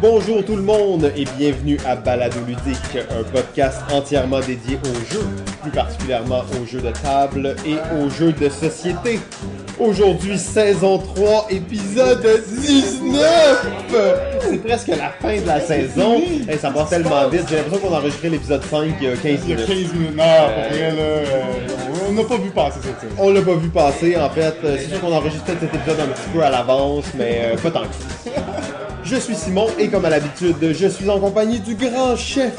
Bonjour tout le monde et bienvenue à Balado Ludique, un podcast entièrement dédié aux jeux, plus particulièrement aux jeux de table et aux jeux de société. Aujourd'hui, saison 3, épisode 19! C'est presque la fin de la saison. Hey, ça passe tellement vite. J'ai l'impression qu'on a enregistré l'épisode 5 il y a 15 Il y a minutes. 15 minutes. Non, pour vrai, là, euh, on n'a pas vu passer cette série. On l'a pas vu passer, en fait. Euh, C'est sûr qu'on enregistrait cet épisode un petit peu à l'avance, mais euh, pas tant que ça. Je suis Simon et comme à l'habitude, je suis en compagnie du grand chef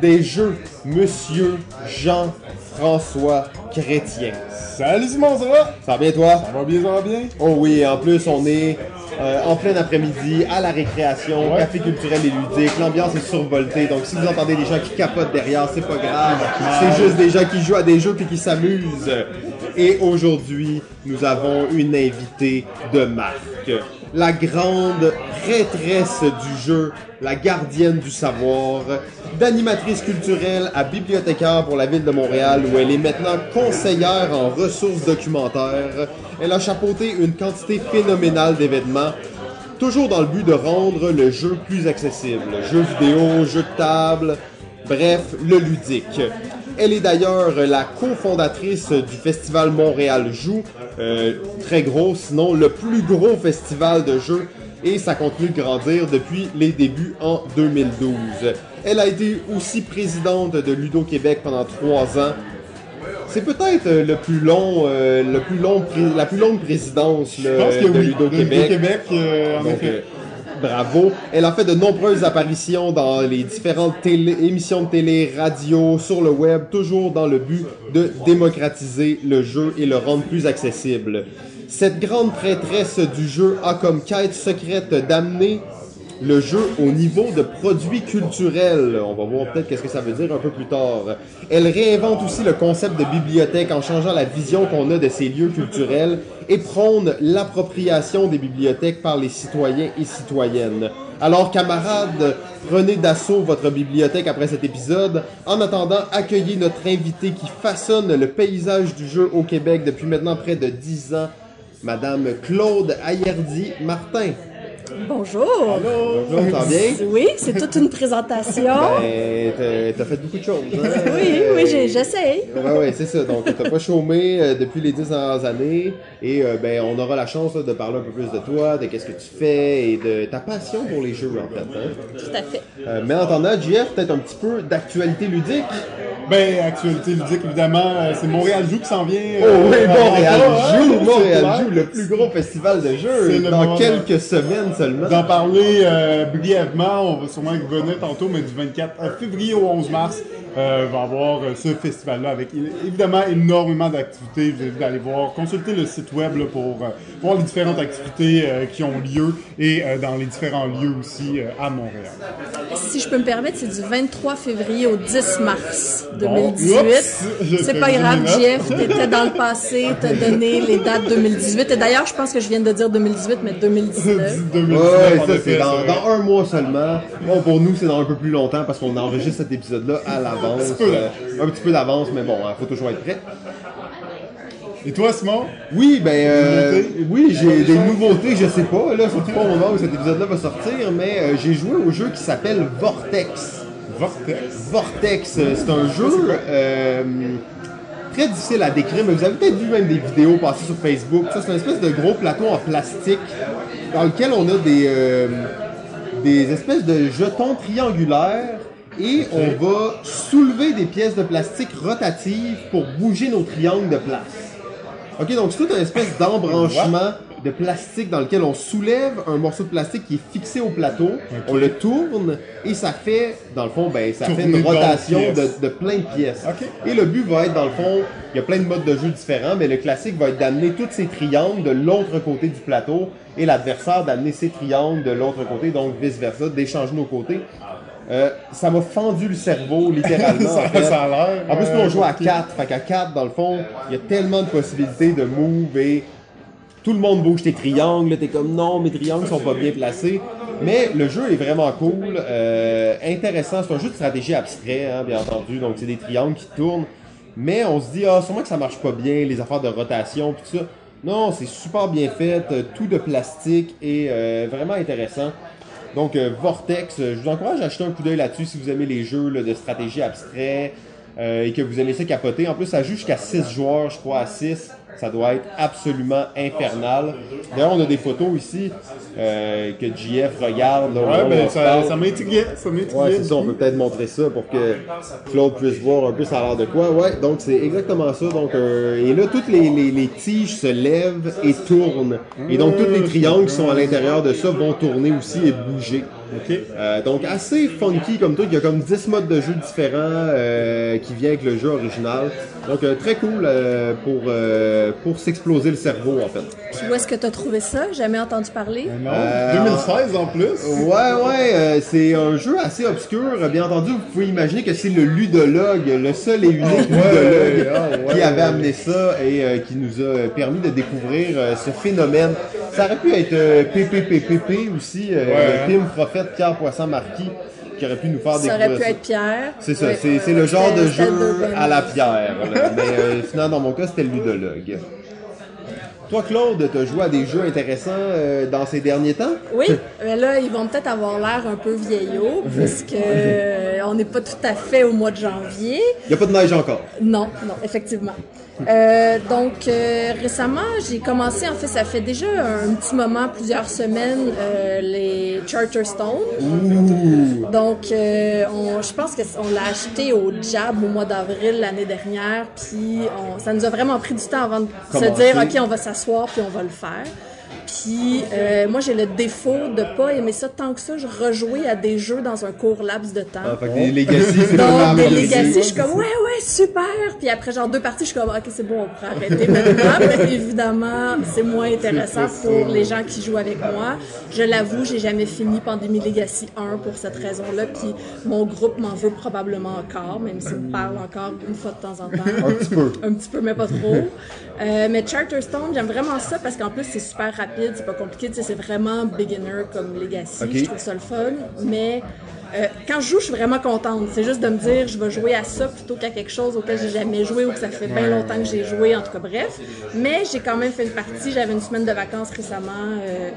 des jeux, Monsieur Jean-François Chrétien. Salut Simon, ça va? Ça va bien toi? Ça va bien, ça va bien? Oh oui, en plus on est euh, en plein après-midi, à la récréation, Ouais. café culturel et ludique, l'ambiance est survoltée, donc si vous entendez des gens qui capotent derrière, c'est pas grave, c'est juste des gens qui jouent à des jeux et qui s'amusent. Et aujourd'hui, nous avons une invitée de marque, la grande prêtresse du jeu, la gardienne du savoir, d'animatrice culturelle à bibliothécaire pour la ville de Montréal où elle est maintenant conseillère en ressources documentaires. Elle a chapeauté une quantité phénoménale d'événements, toujours dans le but de rendre le jeu plus accessible. Jeux vidéo, jeux de table, bref, le ludique. Elle est d'ailleurs la cofondatrice du festival Montréal Joue, euh, très gros, sinon le plus gros festival de jeux, et ça continue de grandir depuis les débuts en 2012. Elle a été aussi présidente de Ludo Québec pendant trois ans. C'est peut-être euh, le plus long, euh, le plus long, pré- la plus longue présidence de oui. Ludo Québec. Québec, euh, en Donc, effet. Bravo. Elle a fait de nombreuses apparitions dans les différentes émissions de télé, radio, sur le web, toujours dans le but de démocratiser le jeu et le rendre plus accessible. Cette grande prêtresse du jeu a comme quête secrète d'amener le jeu au niveau de produits culturels. On va voir peut-être qu'est-ce que ça veut dire un peu plus tard. Elle réinvente aussi le concept de bibliothèque en changeant la vision qu'on a de ces lieux culturels et prône l'appropriation des bibliothèques par les citoyens et citoyennes. Alors camarades, prenez d'assaut votre bibliothèque après cet épisode. En attendant, accueillez notre invité qui façonne le paysage du jeu au Québec depuis maintenant près de 10 ans, Madame Claude Ayerdi Martin. Bonjour. Bonjour, ça va bien? Oui, c'est toute une présentation. Ben, t'as- fait beaucoup de choses. hein? oui, oui, j'ai- j'essaye. Ouais, ouais, c'est ça. Donc, t'as pas chômé euh, depuis les dix dernières années. Et euh, ben, on aura la chance là, de parler un peu plus de toi, de qu'est-ce que tu fais et de ta passion pour les jeux, en fait. hein? Tout à fait. Euh, mais en attendant, JF, peut-être un petit peu d'actualité ludique? Ben, actualité ludique, évidemment, euh, c'est Montréal Joue qui s'en vient. Oh euh, oui, à Montréal joue, Montréal joue, le plus gros festival de jeux dans quelques semaines seulement. D'en parler euh, brièvement, on va sûrement revenir tantôt, mais du 24 février au 11 mars, euh, va avoir euh, ce festival-là avec évidemment énormément d'activités. Vous invite à aller voir, consulter le site web là, pour euh, voir les différentes activités euh, qui ont lieu et euh, dans les différents lieux aussi euh, à Montréal. Si je peux me permettre, c'est du 23 février au 10 mars Bon, 2018. oups, je c'est pas grave. Jeff, t'étais dans le passé, t'as donné les dates 2018. Et d'ailleurs, je pense que je viens de dire 2018, mais 2019. 2019, Ouais, ça c'est dans un mois seulement. Bon, pour nous, c'est dans un peu plus longtemps parce qu'on enregistre cet épisode-là à l'avance. Un petit peu Euh, un petit peu d'avance, mais bon, il faut toujours être prêt. Et toi, Simon? Oui, ben, euh, oui, j'ai des nouveautés, je sais pas, là, surtout pas au moment où cet épisode-là va sortir, mais euh, j'ai joué au jeu qui s'appelle Vortex. Vortex? Vortex, euh, c'est un jeu euh, très difficile à décrire, mais vous avez peut-être vu même des vidéos passées sur Facebook. Ça, c'est une espèce de gros plateau en plastique dans lequel on a des, des espèces de jetons triangulaires et on va soulever des pièces de plastique rotatives pour bouger nos triangles de place. Ok, donc c'est tout un espèce d'embranchement de plastique dans lequel on soulève un morceau de plastique qui est fixé au plateau, on le tourne et ça fait, dans le fond, ben, ça fait une rotation de, de plein de pièces. Ok. Et le but va être, dans le fond, il y a plein de modes de jeu différents, mais le classique va être d'amener tous ces triangles de l'autre côté du plateau et l'adversaire d'amener ses triangles de l'autre côté, donc vice-versa, d'échanger nos côtés. Euh, ça m'a fendu le cerveau, littéralement. Ça- en fait. ça a l'air, En plus, nous, on joue à ok. 4. Fait qu'à 4, dans le fond, il y a tellement de possibilités de move et tout le monde bouge tes triangles. T'es comme non, mes triangles sont pas bien placés. Mais le jeu est vraiment cool, euh, intéressant. C'est un jeu de stratégie abstrait, hein, bien entendu. Donc, c'est des triangles qui tournent. Mais on se dit, ah, sûrement que ça marche pas bien, les affaires de rotation, puis tout ça. Non, c'est super bien fait, euh, tout de plastique et euh, vraiment intéressant. Donc, euh, Vortex, euh, je vous encourage à jeter un coup d'œil là-dessus si vous aimez les jeux de stratégie abstrait euh, et que vous aimez ça capoter. En plus, ça joue jusqu'à 6 joueurs, je crois, à 6. Ça doit être absolument infernal. D'ailleurs, on a des photos ici euh, que JF regarde. Là, Ouais, ben ça, parle. ça m'intriguait. Ça m'intriguait. Ouais, c'est ça, on peut peut-être montrer ça pour que Claude puisse voir un peu ça a l'air de quoi. Ouais, donc c'est exactement ça. Donc, euh, et là, toutes les, les, les tiges se lèvent et tournent. Et donc, tous les triangles qui sont à l'intérieur de ça vont tourner aussi et bouger. Euh, donc, assez funky comme truc. Il y a comme 10 modes de jeu différents euh, qui viennent avec le jeu original. Donc, euh, très cool euh, pour, euh, pour s'exploser le cerveau, en fait. Puis où est-ce que tu as trouvé ça? Jamais entendu parler? Non, Euh, 2016 en plus. Ouais, ouais, euh, c'est un jeu assez obscur. Bien entendu, vous pouvez imaginer que c'est le ludologue, le seul et unique ludologue ouais. qui avait amené ça et euh, qui nous a permis de découvrir euh, ce phénomène. Ça aurait pu être euh, PPPPP aussi, euh, Ouais. Pim, Prophète, Pierre Poisson, Marquis, qui aurait pu nous faire Ça découvrir aurait pu ça. être Pierre. C'est ça, c'est le genre de jeu à la pierre. là. Mais euh, finalement, dans mon cas, c'était le ludologue. Toi, Claude, tu as joué à des jeux intéressants euh, dans ces derniers temps? Oui, mais là, ils vont peut-être avoir l'air un peu vieillots, puisque euh, on n'est pas tout à fait au mois de janvier. Il n'y a pas de neige encore? Non, non, effectivement. Euh, donc, euh, récemment, j'ai commencé, en fait, ça fait déjà un petit moment, plusieurs semaines, euh, les Charterstone. Donc, euh, on, je pense qu'on l'a acheté au Jab au mois d'avril l'année dernière, puis on- ça nous a vraiment pris du temps avant de se dire, OK, on va s'asseoir, puis on va le faire. Puis euh, moi, j'ai le défaut de pas aimer ça tant que ça. Je rejouais à des jeux dans un court laps de temps. Ah, fait que les Legacy, c'est des. Legacy, je suis comme, ouais, ouais, super. Puis après, genre, deux parties, je suis comme, ok, c'est bon, on pourrait arrêter maintenant. Mais évidemment, c'est moins intéressant pour les gens qui jouent avec moi. Je l'avoue, j'ai jamais fini Pandémie Legacy 1 pour cette raison-là. Puis mon groupe m'en veut probablement encore, même s'il me parle encore une fois de temps en temps. Un petit peu. un petit peu, mais pas trop. Euh, mais Charterstone, j'aime vraiment ça parce qu'en plus, c'est super rapide, c'est pas compliqué. C'est vraiment beginner comme Legacy. Je trouve ça le fun. Mais euh, quand je joue, je suis vraiment contente. C'est juste de me dire, je vais jouer à ça plutôt qu'à quelque chose auquel j'ai jamais joué ou que ça fait bien longtemps que j'ai joué. En tout cas, bref. Mais j'ai quand même fait une partie. J'avais une semaine de vacances récemment. Euh,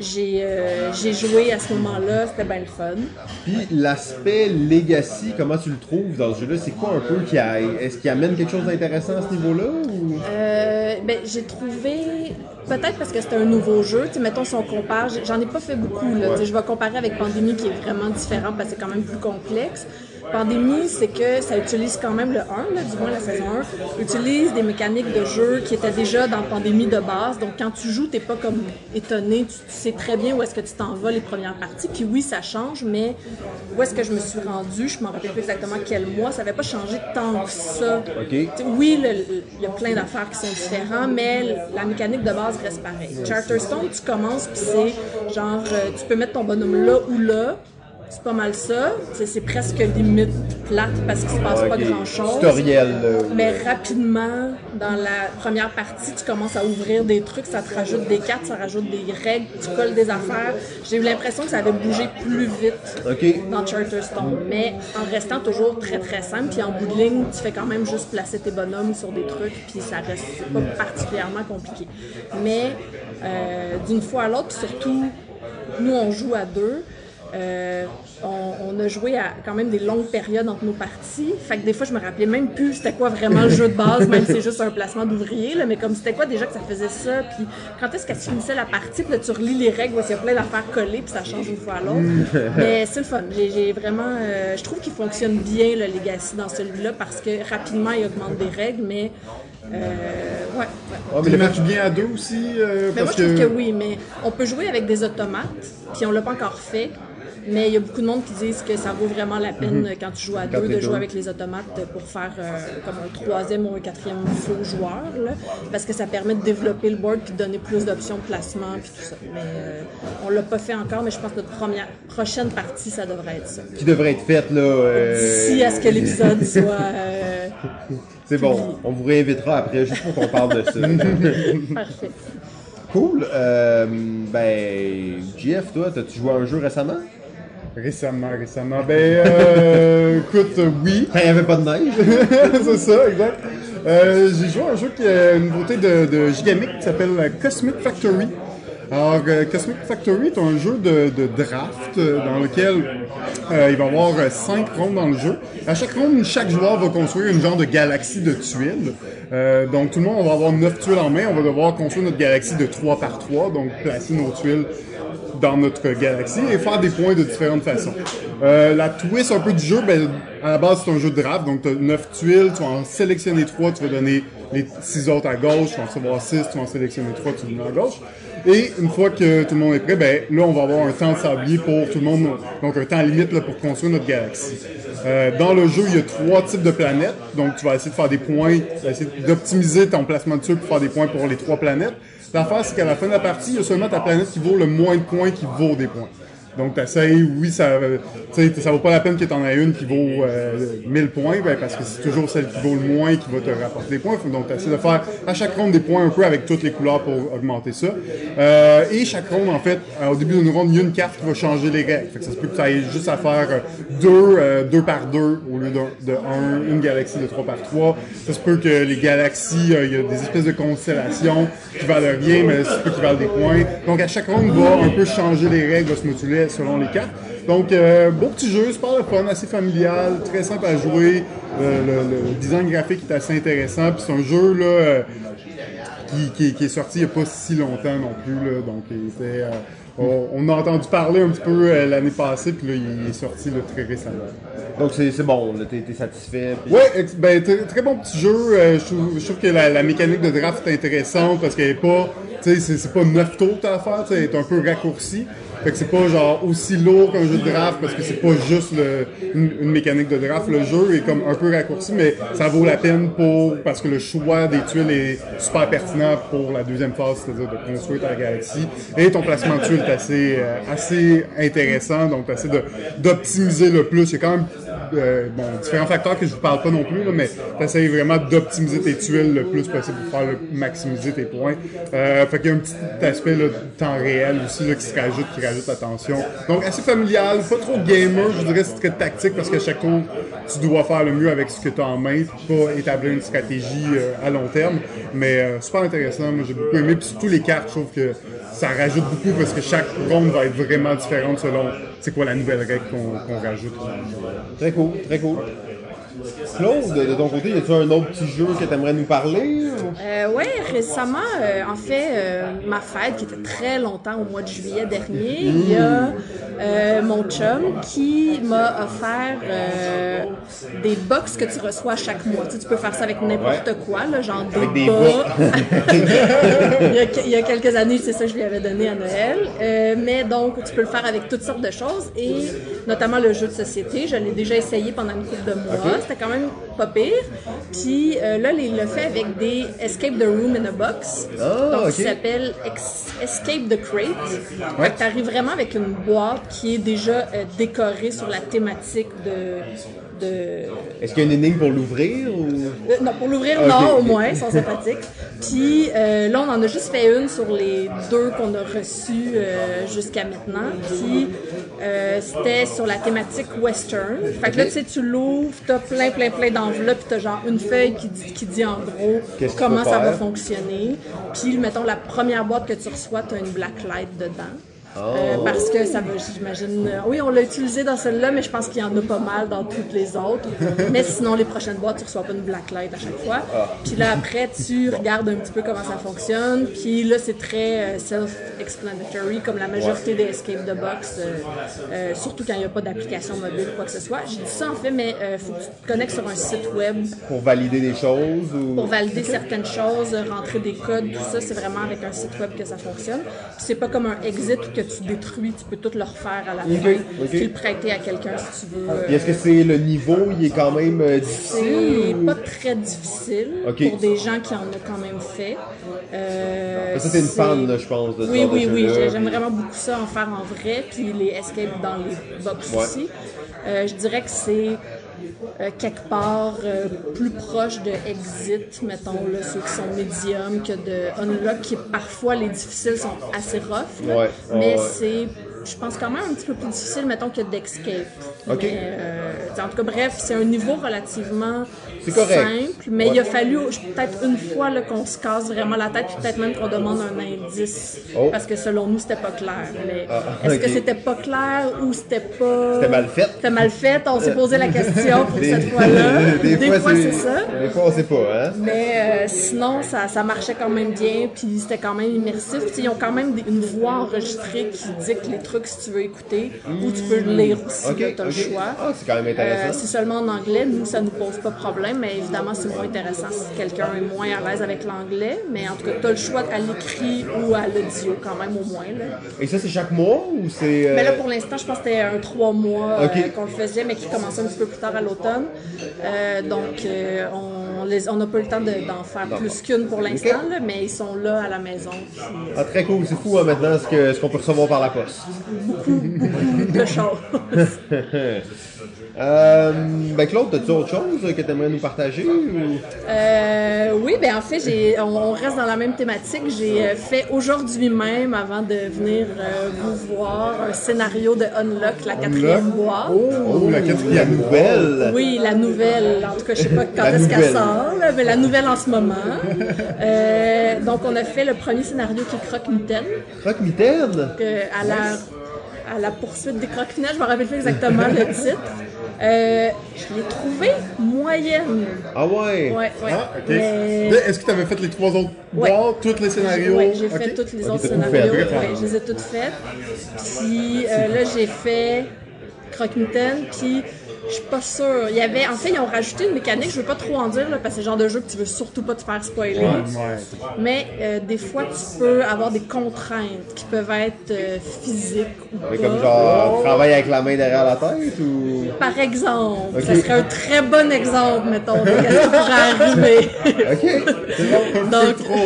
j'ai euh, joué à ce moment-là. C'était bien le fun. Puis l'aspect legacy, comment tu le trouves dans ce jeu-là? C'est quoi un peu qui. Est-ce qu'il amène quelque chose d'intéressant à ce niveau-là? Ou... Euh, ben, j'ai trouvé, peut-être parce que c'était un nouveau jeu, tu sais, mettons si on compare, j'en ai pas fait beaucoup, là, je vais comparer avec Pandémie qui est vraiment différent parce que c'est quand même plus complexe. Pandémie, c'est que ça utilise quand même le 1, là, du moins la saison 1, utilise des mécaniques de jeu qui étaient déjà dans Pandémie de base, donc quand tu joues, t'es pas comme étonné, tu, tu sais très bien où est-ce que tu t'en vas les premières parties, puis oui, ça change, mais où est-ce que je me suis rendue, je m'en rappelle plus exactement quel mois, ça avait pas changé tant que ça. OK. Tu sais, Oui, il y a plein d'affaires qui sont différentes, mais la mécanique de base reste pareille. Charterstone, tu commences, puis c'est genre, euh, tu peux mettre ton bonhomme là ou là. C'est pas mal ça. C'est c'est presque limite plate parce qu'il se passe pas grand-chose. Tutoriel, là. Mais rapidement, dans la première partie, tu commences à ouvrir des trucs, ça te rajoute des cartes, ça rajoute des règles, tu colles des affaires. J'ai eu l'impression que ça avait bougé plus vite OK. dans Charterstone, mais en restant toujours très très simple. Puis en bout de ligne, tu fais quand même juste placer tes bonhommes sur des trucs, puis ça reste pas particulièrement compliqué. Mais euh, d'une fois à l'autre, surtout, nous on joue à deux. Euh, on, on a joué à quand même des longues périodes entre nos parties. Fait que des fois, je me rappelais même plus c'était quoi vraiment le jeu de base, même si c'est juste un placement d'ouvrier, là, mais comme c'était quoi déjà que ça faisait ça, puis quand est-ce que tu finissais la partie, puis là, tu relis les règles, parce qu'il y a plein d'affaires collées, puis ça change une fois à l'autre. mais c'est le fun. J'ai vraiment... euh, je trouve qu'il fonctionne bien, le Legacy, dans celui-là, parce que rapidement, il augmente des règles, mais... Euh, ouais, ouais. Ah, Tu mais le matches bien à deux aussi? euh, Mais moi, je trouve que... que oui, mais on peut jouer avec des automates, puis on l'a pas encore fait. Mais il y a beaucoup de monde qui disent que ça vaut vraiment la peine euh, quand tu joues à Quand deux de jouer avec les automates pour faire euh, comme un troisième ou un quatrième faux joueur, là, parce que ça permet de développer le board puis de donner plus d'options de placement puis tout ça. Mais euh, on l'a pas fait encore, mais je pense que notre première prochaine partie, ça devrait être ça. Qui devrait être faite, là. euh, D'ici à ce que l'épisode soit euh, C'est bon. On vous réinvitera après, juste pour qu'on parle de ça. parfait. cool. Euh, ben, Jeff, toi, t'as-tu joué à un jeu récemment? Récemment, récemment. Ben, euh, écoute, oui. Quand il n'y avait pas de neige. c'est ça, exact. Euh, j'ai joué à un jeu qui est une nouveauté de, de Gigamic qui s'appelle euh, Cosmic Factory. Alors, euh, Cosmic Factory est un jeu de, de draft euh, dans lequel euh, il va y avoir cinq rondes dans le jeu. À chaque ronde, chaque joueur va construire une genre de galaxie de tuiles. Donc, tout le monde on va avoir neuf tuiles en main. On va devoir construire notre galaxie de 3 par 3, donc placer nos tuiles dans notre galaxie et faire des points de différentes façons. Euh, la twist un peu du jeu, ben, à la base c'est un jeu de draft, donc tu as 9 tuiles, tu vas en sélectionner 3, tu vas donner les 6 autres à gauche, tu vas en recevoir 6, tu vas en sélectionner 3, tu vas donner à gauche. Et une fois que tout le monde est prêt, ben là on va avoir un temps de sablier pour tout le monde, donc un temps limite là, pour construire notre galaxie. Euh, dans le jeu, il y a trois types de planètes, donc tu vas essayer de faire des points, essayer d'optimiser ton placement de pour faire des points pour les trois planètes. L'affaire, c'est qu'à la fin de la partie, il y a seulement ta planète qui vaut le moins de points qui vaut des points. Donc, t'essayes, oui, ça, euh, ça vaut pas la peine que t'en aies une qui vaut euh, 1000 points, ben, parce que c'est toujours celle qui vaut le moins qui va te rapporter des points. Donc, t'essaies de faire à chaque ronde des points un peu avec toutes les couleurs pour augmenter ça. Euh, et chaque ronde, en fait, euh, au début d'une ronde, il y a une carte qui va changer les règles. Fait que ça se peut que tu ailles juste à faire deux, deux par deux au lieu de, de un, une galaxie de 3 par 3. Ça se peut que les galaxies, il y a des espèces de constellations qui valent rien, mais ça se peut qu'ils valent des points. Donc, à chaque ronde, on va un peu changer les règles de ce selon les cartes. Donc, euh, beau petit jeu, super le fun, assez familial, très simple à jouer. Euh, le, le design graphique est assez intéressant. Puis c'est un jeu là, euh, qui, qui- qui est sorti il n'y a pas si longtemps non plus. Là, donc, euh, on, on a entendu parler un petit peu euh, l'année passée, puis là, il est sorti là, très récemment. Donc c'est c'est bon, t'es t'es satisfait. ex- ben, très, très bon petit jeu. Je, trouve, que la, la mécanique de draft est intéressante parce qu'elle est pas, c'est- c'est pas neuf tours à faire, tu sais, elle est un peu raccourcie. Fait que c'est pas genre aussi lourd qu'un jeu de draft parce que c'est pas juste le- une, mécanique de draft. Le jeu est comme un peu raccourci, mais ça vaut la peine pour parce que le choix des tuiles est super pertinent pour la deuxième phase, c'est-à-dire de construire ta galaxie. Et ton placement de tuiles est assez, euh, assez intéressant, donc t'essaies de d'optimiser le plus. Il quand même euh, bon, différents facteurs que je vous parle pas non plus, mais t'essayes vraiment d'optimiser tes tuiles le plus possible pour faire maximiser tes points. Euh, fait qu'il y a un petit aspect de temps réel aussi là, qui se rajoute, qui rajoute la tension. Donc assez familial, pas trop gamer, je dirais c'est très tactique parce que chaque tour, tu dois faire le mieux avec ce que tu as en main, pas établir une stratégie euh, à long terme. Mais super intéressant, moi j'ai beaucoup aimé, puis surtout les cartes, je trouve que ça rajoute beaucoup parce que chaque ronde va être vraiment différente selon c'est quoi la nouvelle règle qu'on rajoute? Très cool, très cool. Claude, de ton côté, y a-tu un autre petit jeu que t'aimerais nous parler? Euh, ouais, récemment, euh, en fait, euh, ma fête, qui était très longtemps au mois de juillet dernier, il y a euh, mon chum qui m'a offert euh, des box que tu reçois chaque mois. Tu, sais, tu peux faire ça avec n'importe quoi, là, genre Avec des bas. il, y a, il y a quelques années, c'est ça que je lui avais donné à Noël. Mais donc, tu peux le faire avec toutes sortes de choses et notamment le jeu de société. Je l'ai déjà essayé pendant une couple de mois. C'était quand même pas pire. Puis euh, là, il le fait avec des Escape the Room in a Box. Ah, donc, ok. ça s'appelle Escape the Crate. Que t'arrives vraiment avec une boîte qui est déjà euh, décorée sur la thématique de... de Est-ce qu'il y a une énigme pour l'ouvrir ou? euh, non, pour l'ouvrir, non, au moins, ils sont sympathiques. Puis euh, là, on en a juste fait une sur les deux qu'on a reçus euh, jusqu'à maintenant. Puis c'était sur la thématique western. Fait que là, tu sais, tu l'ouvres, t'as plein, plein, plein d'enveloppes, puis t'as genre une feuille qui dit, qui dit en gros comment ça va fonctionner. Puis, mettons, la première boîte que tu reçois, t'as une black light dedans. Euh, parce que ça va, j'imagine. euh, oui, on l'a utilisé dans celle-là, mais je pense qu'il y en a pas mal dans toutes les autres. mais sinon, les prochaines boîtes, tu reçois pas une blacklight à chaque fois. Puis là, après, tu regardes un petit peu comment ça fonctionne. Puis là, c'est très euh, self-explanatory, comme la majorité des escape the box, surtout quand il n'y a pas d'application mobile ou quoi que ce soit. J'ai dit ça en fait, mais il faut que tu te connectes sur un site web Pour valider des choses ou. pour valider certaines choses, rentrer des codes, tout ça, c'est vraiment avec un site web que ça fonctionne. Puis c'est pas comme un exit que tu détruis, tu peux tout le refaire à la fin, ok. puis le prêter à quelqu'un si tu veux. Est-ce que c'est le niveau, il est quand même euh, difficile? C'est pas très difficile pour des gens qui en ont quand même fait. Euh, Ça, t'es une c'est- fan, je pense, de ce Oui, genre de oui, oui. J'aime vraiment beaucoup ça, en faire en vrai, puis les escapes dans les box Ouais. aussi. Euh, je dirais que c'est euh, quelque part euh, plus proche de Exit, mettons, là, ceux qui sont médiums, que de Unlock, qui parfois les difficiles sont assez rough, là, Ouais, mais ouais. c'est je pense quand même un petit peu plus difficile, mettons, que d'Escape. Mais, euh, en tout cas, bref, c'est un niveau relativement. Simple, mais il a fallu peut-être une fois qu'on se casse vraiment la tête, puis peut-être même qu'on demande un indice, Oh. parce que selon nous, c'était pas clair. Mais Ah, est-ce que c'était pas clair ou c'était pas... C'était mal fait? C'était mal fait, on s'est posé la question pour Des- cette fois-là. des, fois, c'est ça. Des fois, on sait pas, hein? Mais euh, sinon, ça, ça marchait quand même bien, puis c'était quand même immersif. Puis ils ont quand même une voix enregistrée qui dicte les trucs si tu veux écouter, ou tu peux lire aussi, Ok, là, t'as ok. le choix. Ah, c'est quand même Euh, intéressant. c'est seulement en anglais, nous ça nous pose pas de problème, mais évidemment c'est moins intéressant si quelqu'un est moins à l'aise avec l'anglais. Mais en tout cas, tu as le choix à l'écrit ou à l'audio quand même au moins. Là. Et ça, c'est chaque mois ou c'est. euh, Mais là pour l'instant, je pense que c'était un trois mois euh, Ok. qu'on le faisait, mais qui commençait un petit peu plus tard à l'automne. Euh, donc euh, on les- on n'a pas eu le temps de- d'en faire plus qu'une pour l'instant, mais ils sont là à la maison. puis Ah, très cool. C'est fou, hein, maintenant, ce que- ce qu'on peut recevoir par la poste. de choses. Euh, ben, Claude, as-tu autre chose que tu aimerais nous partager? ou- Euh, oui, ben en fait, j'ai, on, on reste dans la même thématique. J'ai euh, fait aujourd'hui même, avant de venir euh, vous voir, un scénario de Unlock, la quatrième boîte. Oh, la La quatrième nouvelle! Oui, la nouvelle. En tout cas, je sais pas quand est-ce qu'elle sort, là, mais la nouvelle en ce moment. Donc, on a fait le premier scénario qui est Croque-Mitaine, Croque-mitaine! que à la, à la poursuite des croque-mitaines, je me rappelle plus exactement le titre. Euh, je l'ai trouvé moyenne. Ah ouais! Ouais, ouais. Ah. Mais- Est-ce que tu avais fait les trois autres Ouais. tous les scénarios? Oui, j'ai fait tous les autres scénarios. fait. Ouais, je les ai toutes faites. Puis euh, là, j'ai fait Croque-Mitaine, puis je suis pas sûre. Il y avait, en fait, ils ont rajouté une mécanique, je veux pas trop en dire, là, parce que c'est le genre de jeu que tu veux surtout pas te faire spoiler. Ouais. Mais euh, des fois, tu peux avoir des contraintes qui peuvent être euh, physiques ou Mais pas. comme genre, travaille avec la main derrière la tête ou? Par exemple, ça serait un très bon exemple, mettons, de ce qui pourrait arriver. Ok! Donc, Trop,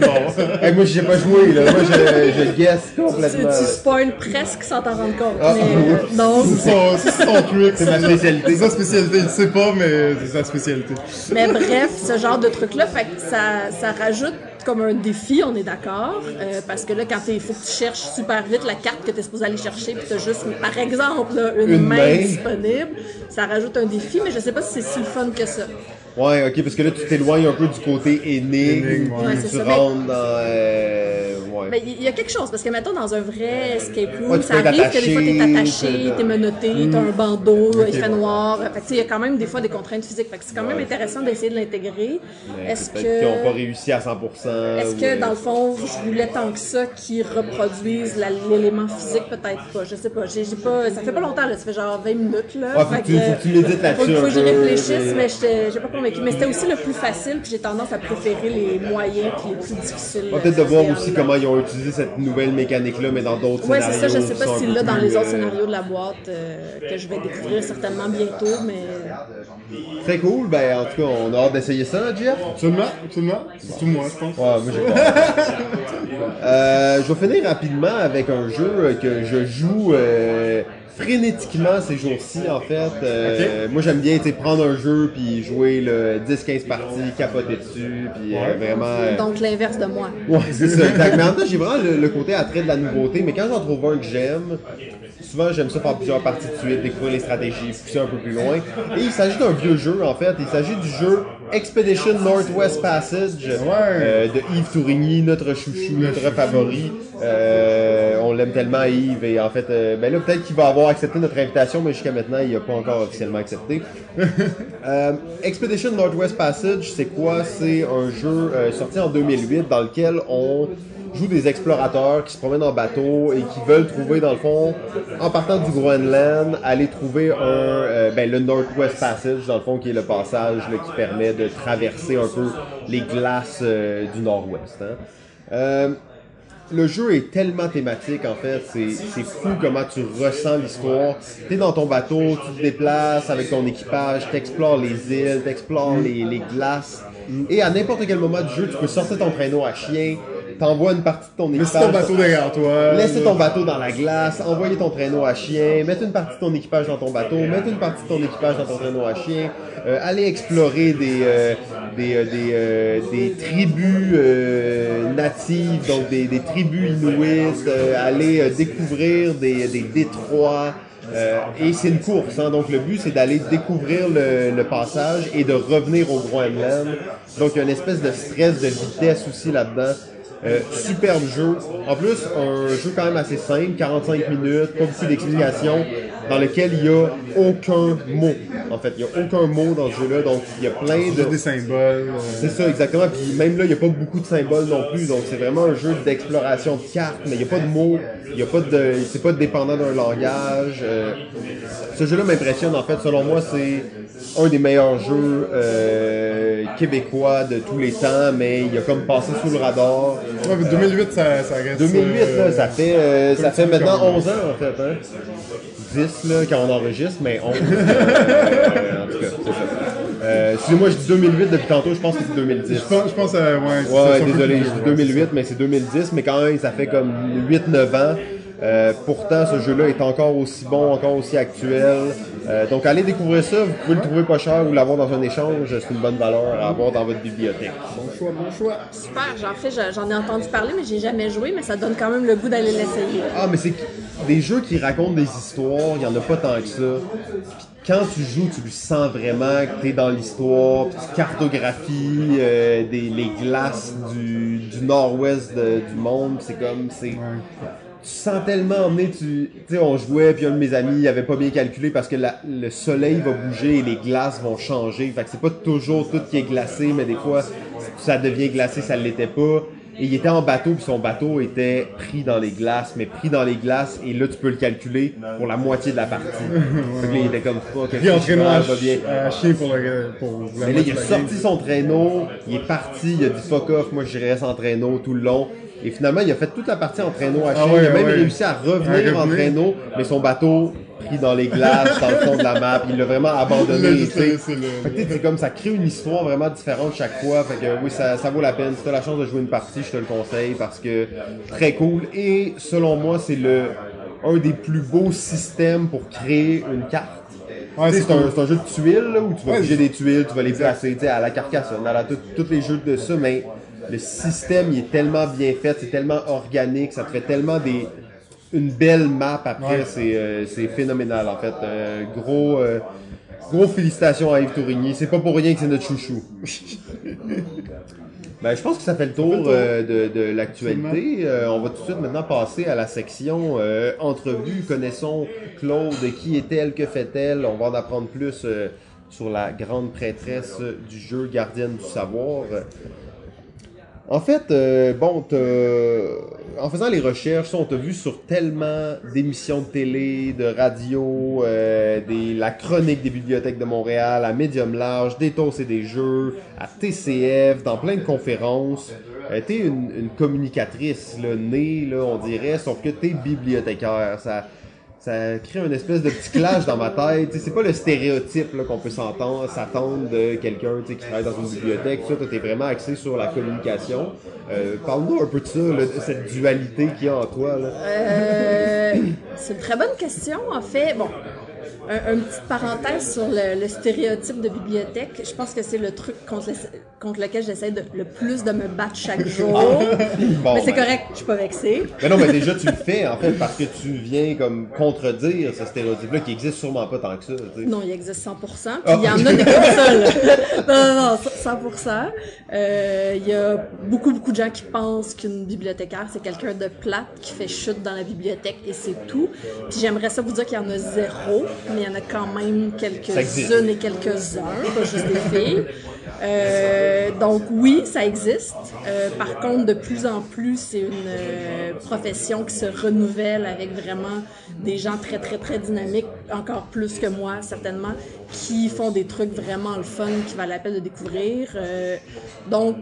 non. Hey, moi, j'ai pas joué, là. Moi, je, je guess tu, complètement. tu spoil presque sans t'en rendre compte. Ah, mais, donc, C'est son, c'est son truc. C'est ma spécialité. C'est sa spécialité. Il sait pas, mais c'est sa spécialité. Mais bref, ce genre de truc-là, fait que ça, ça rajoute comme un défi, on est d'accord. euh, parce que là, quand il faut que tu cherches super vite la carte que tu es supposé aller chercher, puis tu as juste, par exemple, là, une, Une main, main. disponible, ça rajoute un défi, mais je sais pas si c'est si fun que ça. Ouais, ok, parce que là, tu t'éloignes un peu du côté énigme. Ouais. Tu ça. rentres dans. Euh, ouais. Il y a quelque chose, parce que mettons, dans un vrai escape room, Ouais, ça arrive que des fois t'es attaché, attaché, t'es- menotté, t'as un bandeau, il fait noir. Fait que, tu sais, il y a quand même des fois des contraintes physiques. Fait que c'est quand même intéressant d'essayer de l'intégrer. Est-ce peut-être qu'ils n'ont pas que. réussi à 100%. Est-ce que euh, dans le fond, je voulais tant que ça qu'ils reproduisent la- l'élément physique, peut-être pas. Je sais pas. J'ai j'ai pas. Ça fait pas longtemps, là. Ça fait genre 20 minutes là. Ouais, Fait que tu- que médites faut- là-dessus Faut que j'y peu, réfléchisse, mais- j'ai pas Mais c'était aussi le plus facile, puis j'ai tendance à préférer les moyens puis les plus difficiles. On va peut-être de voir aussi en- comment ils ont utilisé cette nouvelle mécanique-là, mais dans d'autres Ouais, scénarios. c'est ça. Je sais qui pas si là, dans les autres euh, scénarios de la boîte, euh, que je vais découvrir certainement bientôt, mais. Très cool. Ben, en tout cas, on a hâte d'essayer ça, Jeff. Absolument, absolument. C'est tout moi, je pense. Ouais, moi j'ai pas. euh, je vais finir rapidement avec un jeu que je joue euh, frénétiquement ces jours-ci en fait. Euh, Moi j'aime bien tu sais, prendre un jeu puis jouer le 10-15 parties, capoter dessus, puis euh, vraiment. euh, Donc l'inverse de moi. Ouais, c'est ça. Mais en même temps, j'ai vraiment le, le côté attrait de la nouveauté, mais quand j'en trouve un que j'aime, souvent j'aime ça faire plusieurs parties de suite, découvrir les stratégies, pousser un peu plus loin. Et il s'agit d'un vieux jeu en fait, il s'agit du jeu Expedition Northwest Passage euh, de Yves Tourigny, notre chouchou, notre favori. Euh, on l'aime tellement Yves et en fait, euh, ben là peut-être qu'il va avoir accepté notre invitation, mais jusqu'à maintenant il n'a pas encore officiellement accepté. Euh, Expedition Northwest Passage, c'est quoi? C'est un jeu sorti en 2008 dans lequel on joue des explorateurs qui se promènent en bateau et qui veulent trouver, dans le fond, en partant du Groenland, aller trouver un, euh, ben, le Northwest Passage, dans le fond, qui est le passage là, qui permet de traverser un peu les glaces euh, du Nord-Ouest. hein. Euh, le jeu est tellement thématique en fait, c'est fou comment tu ressens l'histoire. T'es dans ton bateau, tu te déplaces avec ton équipage, t'explores les îles, t'explores les, les glaces. Et à n'importe quel moment du jeu, tu peux sortir ton traîneau à chien, t'envoies une partie de ton Laisse équipage. ton bateau derrière toi. Laisser ton bateau dans la glace, envoyer ton traîneau à chien, mettre une partie de ton équipage dans ton bateau, mettre une partie de ton équipage dans ton traîneau à chien, euh, aller explorer des euh, des, euh, des, euh, des tribus euh, natives, donc des, des tribus inuites, euh, aller euh, découvrir des, des détroits. euh, et c'est une course, hein, donc le but c'est d'aller découvrir le, le passage et de revenir au Groenland. Donc il y a une espèce de stress, de vitesse aussi là-dedans. Euh, superbe jeu. En plus, un jeu quand même assez simple, 45 minutes, pas beaucoup d'explications, dans lequel il y a aucun mot. En fait, il y a aucun mot dans ce jeu-là, donc il y a plein de... Des symboles. euh, C'est ça, exactement. Puis même là, il n'y a pas beaucoup de symboles non plus. Donc c'est vraiment un jeu d'exploration de cartes, mais il n'y a pas de mots, il y a pas de. C'est pas dépendant d'un langage. Euh, ce jeu-là m'impressionne en fait. Selon moi, c'est un des meilleurs jeux québécois de tous les temps, mais il a comme passé sous le radar. Ouais, mais 2008, ça, ça reste. 2008, euh, là, ça fait, euh, ça fait maintenant quand même. 11 ans en fait. Hein? 10 là, quand on enregistre, mais 11. Euh, en tout cas, c'est ça. Euh, Excusez-moi, je dis 2008 depuis tantôt, je pense que c'est 2010. Je pense, je pense euh, ouais, c'est Ouais, désolé, je dis vieux, ouais. 2008, mais c'est 2010, mais quand même, ça fait comme 8-9 ans. Euh, pourtant, ce jeu-là est encore aussi bon, encore aussi actuel. Euh, donc, allez découvrir ça. Vous pouvez le trouver pas cher ou l'avoir dans un échange. C'est une bonne valeur à avoir dans votre bibliothèque. Bon choix, bon choix. Super, j'en fais, j'en ai entendu parler, mais j'ai jamais joué, mais ça donne quand même le goût d'aller l'essayer. Ah, mais c'est des jeux qui racontent des histoires, il y en a pas tant que ça. Puis quand tu joues, tu le sens vraiment que t'es dans l'histoire, puis tu cartographies euh, des, les glaces du, du nord-ouest du monde. C'est comme, c'est... Tu sens tellement emmené, tu tu sais, on jouait, puis un de mes amis, il avait pas bien calculé parce que la- le soleil va bouger et les glaces vont changer. Fait que c'est pas toujours tout qui est glacé, mais des fois, ça devient glacé, ça l'était pas. Et il était en bateau, puis son bateau était pris dans les glaces, mais pris dans les glaces, et là, tu peux le calculer pour la moitié de la partie. Fait que là, il était comme, oh, Puis entraînement à, bien? à chien pour le. Pour la Mais là, il a sorti son traîneau, il est parti, il a dit fuck off, moi je reste en traîneau tout le long. Et finalement, il a fait toute la partie en traîneau à. Ah ouais, il a même ouais. réussi à revenir en traîneau, mais son bateau pris dans les glaces, dans le fond de la map, il l'a vraiment abandonné. tu tu c'est comme ça crée une histoire vraiment différente chaque fois. Fait que oui, ça, ça vaut la peine. Si t'as la chance de jouer une partie, je te le conseille parce que très cool. Et selon moi, c'est le un des plus beaux systèmes pour créer une carte. Ouais, Tu c'est un, cool. c'est un jeu de tuiles là, où tu vas Ouais, piger des tuiles, tu vas les placer tu sais, à la carcassonne, à la, tout- tous les jeux de ça, mais le système il est tellement bien fait, c'est tellement organique, ça te fait tellement des une belle map après, Ouais. c'est euh, c'est phénoménal en fait. Euh, gros euh, gros félicitations à Yves Tourigny, c'est pas pour rien que c'est notre chouchou. Ben, je pense que ça fait le tour, de, de l'actualité. On va tout de suite maintenant passer à la section entrevue. Connaissons Claude, qui est-elle, que fait-elle? On va en apprendre plus sur la grande prêtresse du jeu, gardienne du savoir. En fait, euh, bon, en faisant les recherches, on t'a vu sur tellement d'émissions de télé, de radio, euh, la chronique des bibliothèques de Montréal, à Médium Large, des TOS et des jeux, à TCF, dans plein de conférences. Euh, t'es une, communicatrice, là, née, là, on dirait, sauf que t'es bibliothécaire. Ça, ça crée une espèce de petit clash dans ma tête. C'est pas le stéréotype qu'on peut s'entendre, s'attendre de quelqu'un qui travaille dans une bibliothèque. Ça, toi, t'es vraiment axé sur la communication. Euh, Parle-nous un peu de ça, de cette dualité qu'il y a en toi. Euh, c'est une très bonne question, en fait. Bon, un, une petite parenthèse sur le, le stéréotype de bibliothèque. Je pense que c'est le truc contre, le- contre lequel j'essaie de, le plus de me battre chaque jour. Bon, mais c'est ben. correct, je suis pas vexée. Mais non, mais déjà, tu le fais, en fait, parce que tu viens comme contredire ce stéréotype-là qui existe sûrement pas tant que ça. Non, il existe 100%. Puis Ah. il y en a des consoles. non, non, non, 100%. Euh, Il y a beaucoup, beaucoup de gens qui pensent qu'une bibliothécaire, c'est quelqu'un de plate qui fait chute dans la bibliothèque et c'est tout. Puis j'aimerais ça vous dire qu'il y en a zéro, mais il y en a quand même quelques-unes et quelques-uns, pas juste des filles. Euh, donc oui, ça existe. Euh, par contre, de plus en plus, c'est une euh, profession qui se renouvelle avec vraiment des gens très très très dynamiques, encore plus que moi certainement, qui font des trucs vraiment le fun, qui valent la peine de découvrir. Euh, donc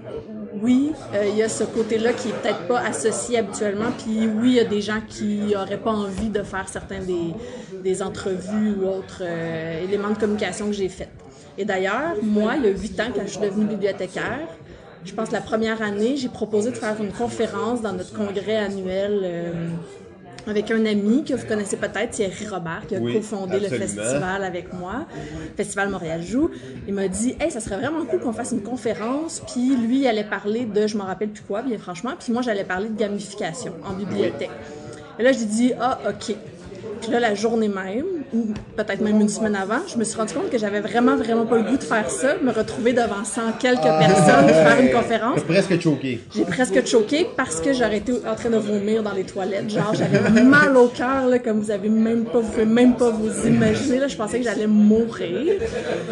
oui, euh, il y a ce côté-là qui est peut-être pas associé habituellement. Puis oui, il y a des gens qui auraient pas envie de faire certains des, des entrevues ou autres euh, éléments de communication que j'ai faits. Et d'ailleurs, moi, il y a huit ans, quand je suis devenue bibliothécaire, je pense, la première année, j'ai proposé de faire une conférence dans notre congrès annuel euh, avec un ami que vous connaissez peut-être, Thierry Robert, qui a Oui, cofondé le festival avec moi, Festival Montréal Joue. Il m'a dit, hey, ça serait vraiment cool qu'on fasse une conférence. Puis lui, il allait parler de, je m'en rappelle plus quoi, bien franchement. Puis moi, j'allais parler de gamification en bibliothèque. Et là, j'ai dit, ah, ok. Puis là, la journée même, ou peut-être même une semaine avant, je me suis rendu compte que j'avais vraiment, vraiment pas le goût de faire ça, me retrouver devant 100 quelques personnes, faire une conférence. Presque choqué. J'ai presque choqué parce que j'aurais été en train de vomir dans les toilettes. Genre, j'avais mal au cœur, là, comme vous avez même pas, vous pouvez même pas vous imaginer, là. Je pensais que j'allais mourir.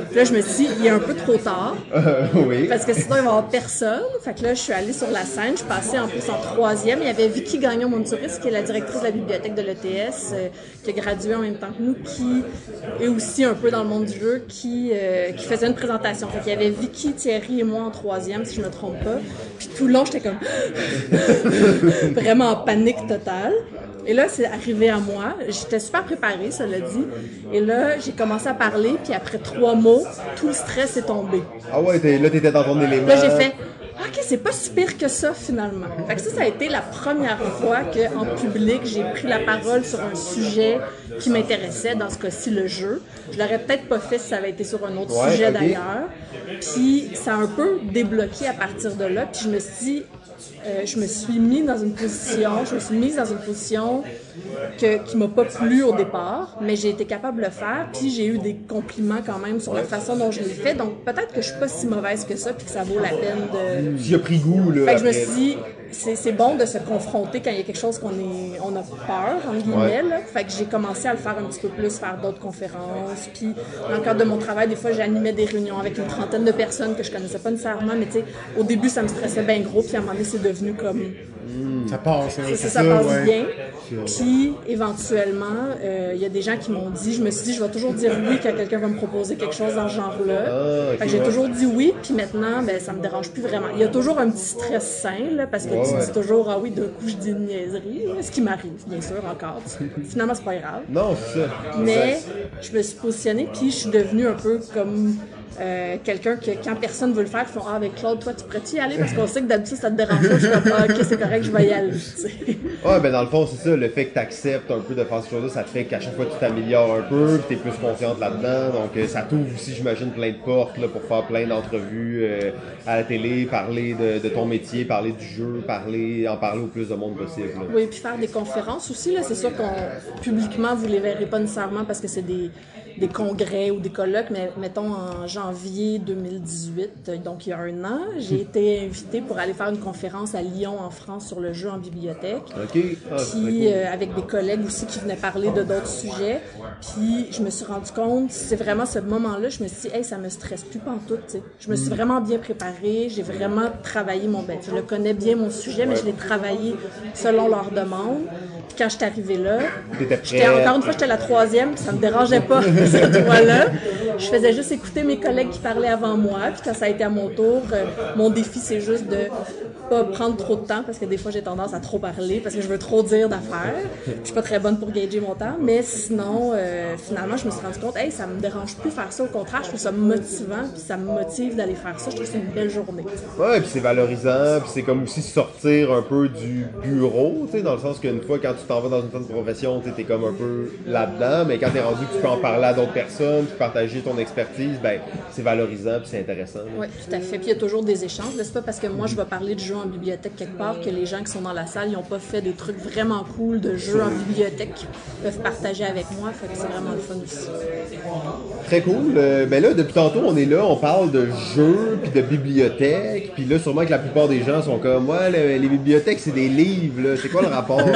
Puis là, je me suis dit, il est un peu trop tard. Euh, oui. Parce que sinon, il va y avoir personne. Fait que là, je suis allée sur la scène. Je passais en plus en troisième. Il y avait Vicky Gagnon-Monturis, qui est la directrice de la bibliothèque de l'ETS, euh, qui a gradué en même temps que nous, qui est aussi un peu dans le monde du jeu, qui, euh, qui faisait une présentation. Fait qu'il y avait Vicky, Thierry et moi en troisième, si je me trompe pas. Puis tout le long, j'étais comme vraiment en panique totale. Et là, c'est arrivé à moi. J'étais super préparée, ça l'a dit. Et là, j'ai commencé à parler, puis après trois mots, tout le stress est tombé. Ah ouais, là, t'étais dans ton élément. Là, j'ai fait OK, c'est pas si pire que ça finalement. Fait que ça, ça a été la première fois qu'en public, j'ai pris la parole sur un sujet qui m'intéressait, dans ce cas-ci le jeu. Je l'aurais peut-être pas fait si ça avait été sur un autre Ouais, sujet d'ailleurs. Puis ça a un peu débloqué à partir de là. Puis je me suis dit, euh, je me suis mis dans une position, je me suis mise dans une position que, qui m'a pas plu au départ, mais j'ai été capable de le faire, puis j'ai eu des compliments quand même sur la façon dont je l'ai fait, donc peut-être que je suis pas si mauvaise que ça, puis que ça vaut la peine de... Pris goût, là. Fait que je me suis dit, c'est c'est bon de se confronter quand il y a quelque chose qu'on est, on a peur, entre guillemets. Ouais. là. Fait que j'ai commencé à le faire un petit peu plus, faire d'autres conférences. Puis, dans le cadre de mon travail, des fois, j'animais des réunions avec une trentaine de personnes que je connaissais pas nécessairement. Mais tu sais, au début, ça me stressait bien gros. Puis à un moment donné, c'est devenu comme Ça passe, hein, c'est ça, ça passe bien. Puis, éventuellement, euh, il y a des gens qui m'ont dit, je me suis dit, je vais toujours dire oui quand quelqu'un va me proposer quelque chose dans ce genre-là. Ah, ok, Fait que j'ai ouais. toujours dit oui, puis maintenant, ben, ça me dérange plus vraiment. Il y a toujours un petit stress sain, là, parce que Ouais, tu ouais. dis toujours, ah oui, d'un coup, je dis une niaiserie, ce qui m'arrive, bien sûr, encore. Finalement, c'est pas grave. Non, c'est ça. Mais je me suis positionnée, puis je suis devenue un peu comme euh, quelqu'un que quand personne veut le faire, ils font Ah, avec Claude, toi, tu pourrais-tu y aller? Parce qu'on sait que d'habitude ça te dérange pas. Je suis Ah, ok, c'est correct, je vais y aller. Ouais, ben dans le fond, c'est ça, le fait que tu acceptes un peu de faire ces choses-là, ça te fait qu'à chaque fois tu t'améliores un peu, tu es plus confiante là-dedans. Donc euh, ça t'ouvre aussi, j'imagine, plein de portes là, pour faire plein d'entrevues euh, à la télé, parler de, de ton métier, parler du jeu, parler, en parler au plus de monde possible. là. Oui, puis faire des conférences aussi, là, c'est sûr qu'on publiquement vous les verrez pas nécessairement parce que c'est des, des congrès ou des colloques, mais mettons en janvier 2018, euh, donc il y a un an, j'ai été invitée pour aller faire une conférence à Lyon en France sur le jeu en bibliothèque. Ok? Ah, Puis euh, avec des collègues aussi qui venaient parler de d'autres sujets. Puis je me suis rendu compte, c'est vraiment ce moment-là, je me suis dit, hey, ça me stresse plus pantoute. tu sais. Je me suis vraiment bien préparée, j'ai vraiment travaillé mon ben, Je le connais bien mon sujet, mais je l'ai travaillé selon leurs demandes. Puis quand je suis arrivée là, j'étais encore une fois, j'étais la troisième, ça me dérangeait pas cette fois-là. Je faisais juste écouter mes collègues qui parlaient avant moi. Puis quand ça a été à mon tour, euh, mon défi c'est juste de pas prendre trop de temps parce que des fois j'ai tendance à trop parler parce que je veux trop dire d'affaires. Je suis pas très bonne pour gager mon temps, mais sinon euh, finalement je me suis rendu compte, hey ça me dérange plus faire ça. Au contraire, je trouve ça motivant puis ça me motive d'aller faire ça. Je trouve que c'est une belle journée. Ouais, puis c'est valorisant, puis c'est comme aussi sortir un peu du bureau, tu sais, dans le sens qu'une fois quand tu t'en vas dans une certaine profession, tu es comme un peu là-dedans, mais quand t'es rendu que tu peux en parler à d'autres personnes, puis partager ton expertise, ben c'est valorisant, puis c'est intéressant. Oui, tout à fait. Puis il y a toujours des échanges. C'est pas? Parce que moi je vais parler de jeux en bibliothèque quelque part que les gens qui sont dans la salle, ils n'ont pas fait des trucs vraiment cool de jeux en bibliothèque qu'ils peuvent partager avec moi. Fait que c'est vraiment le fun aussi. Très cool. Euh, ben là, depuis tantôt, on est là, on parle de jeux, puis de bibliothèques, puis là, sûrement que la plupart des gens sont comme, ouais, le- les bibliothèques, c'est des livres, là. C'est quoi le rapport?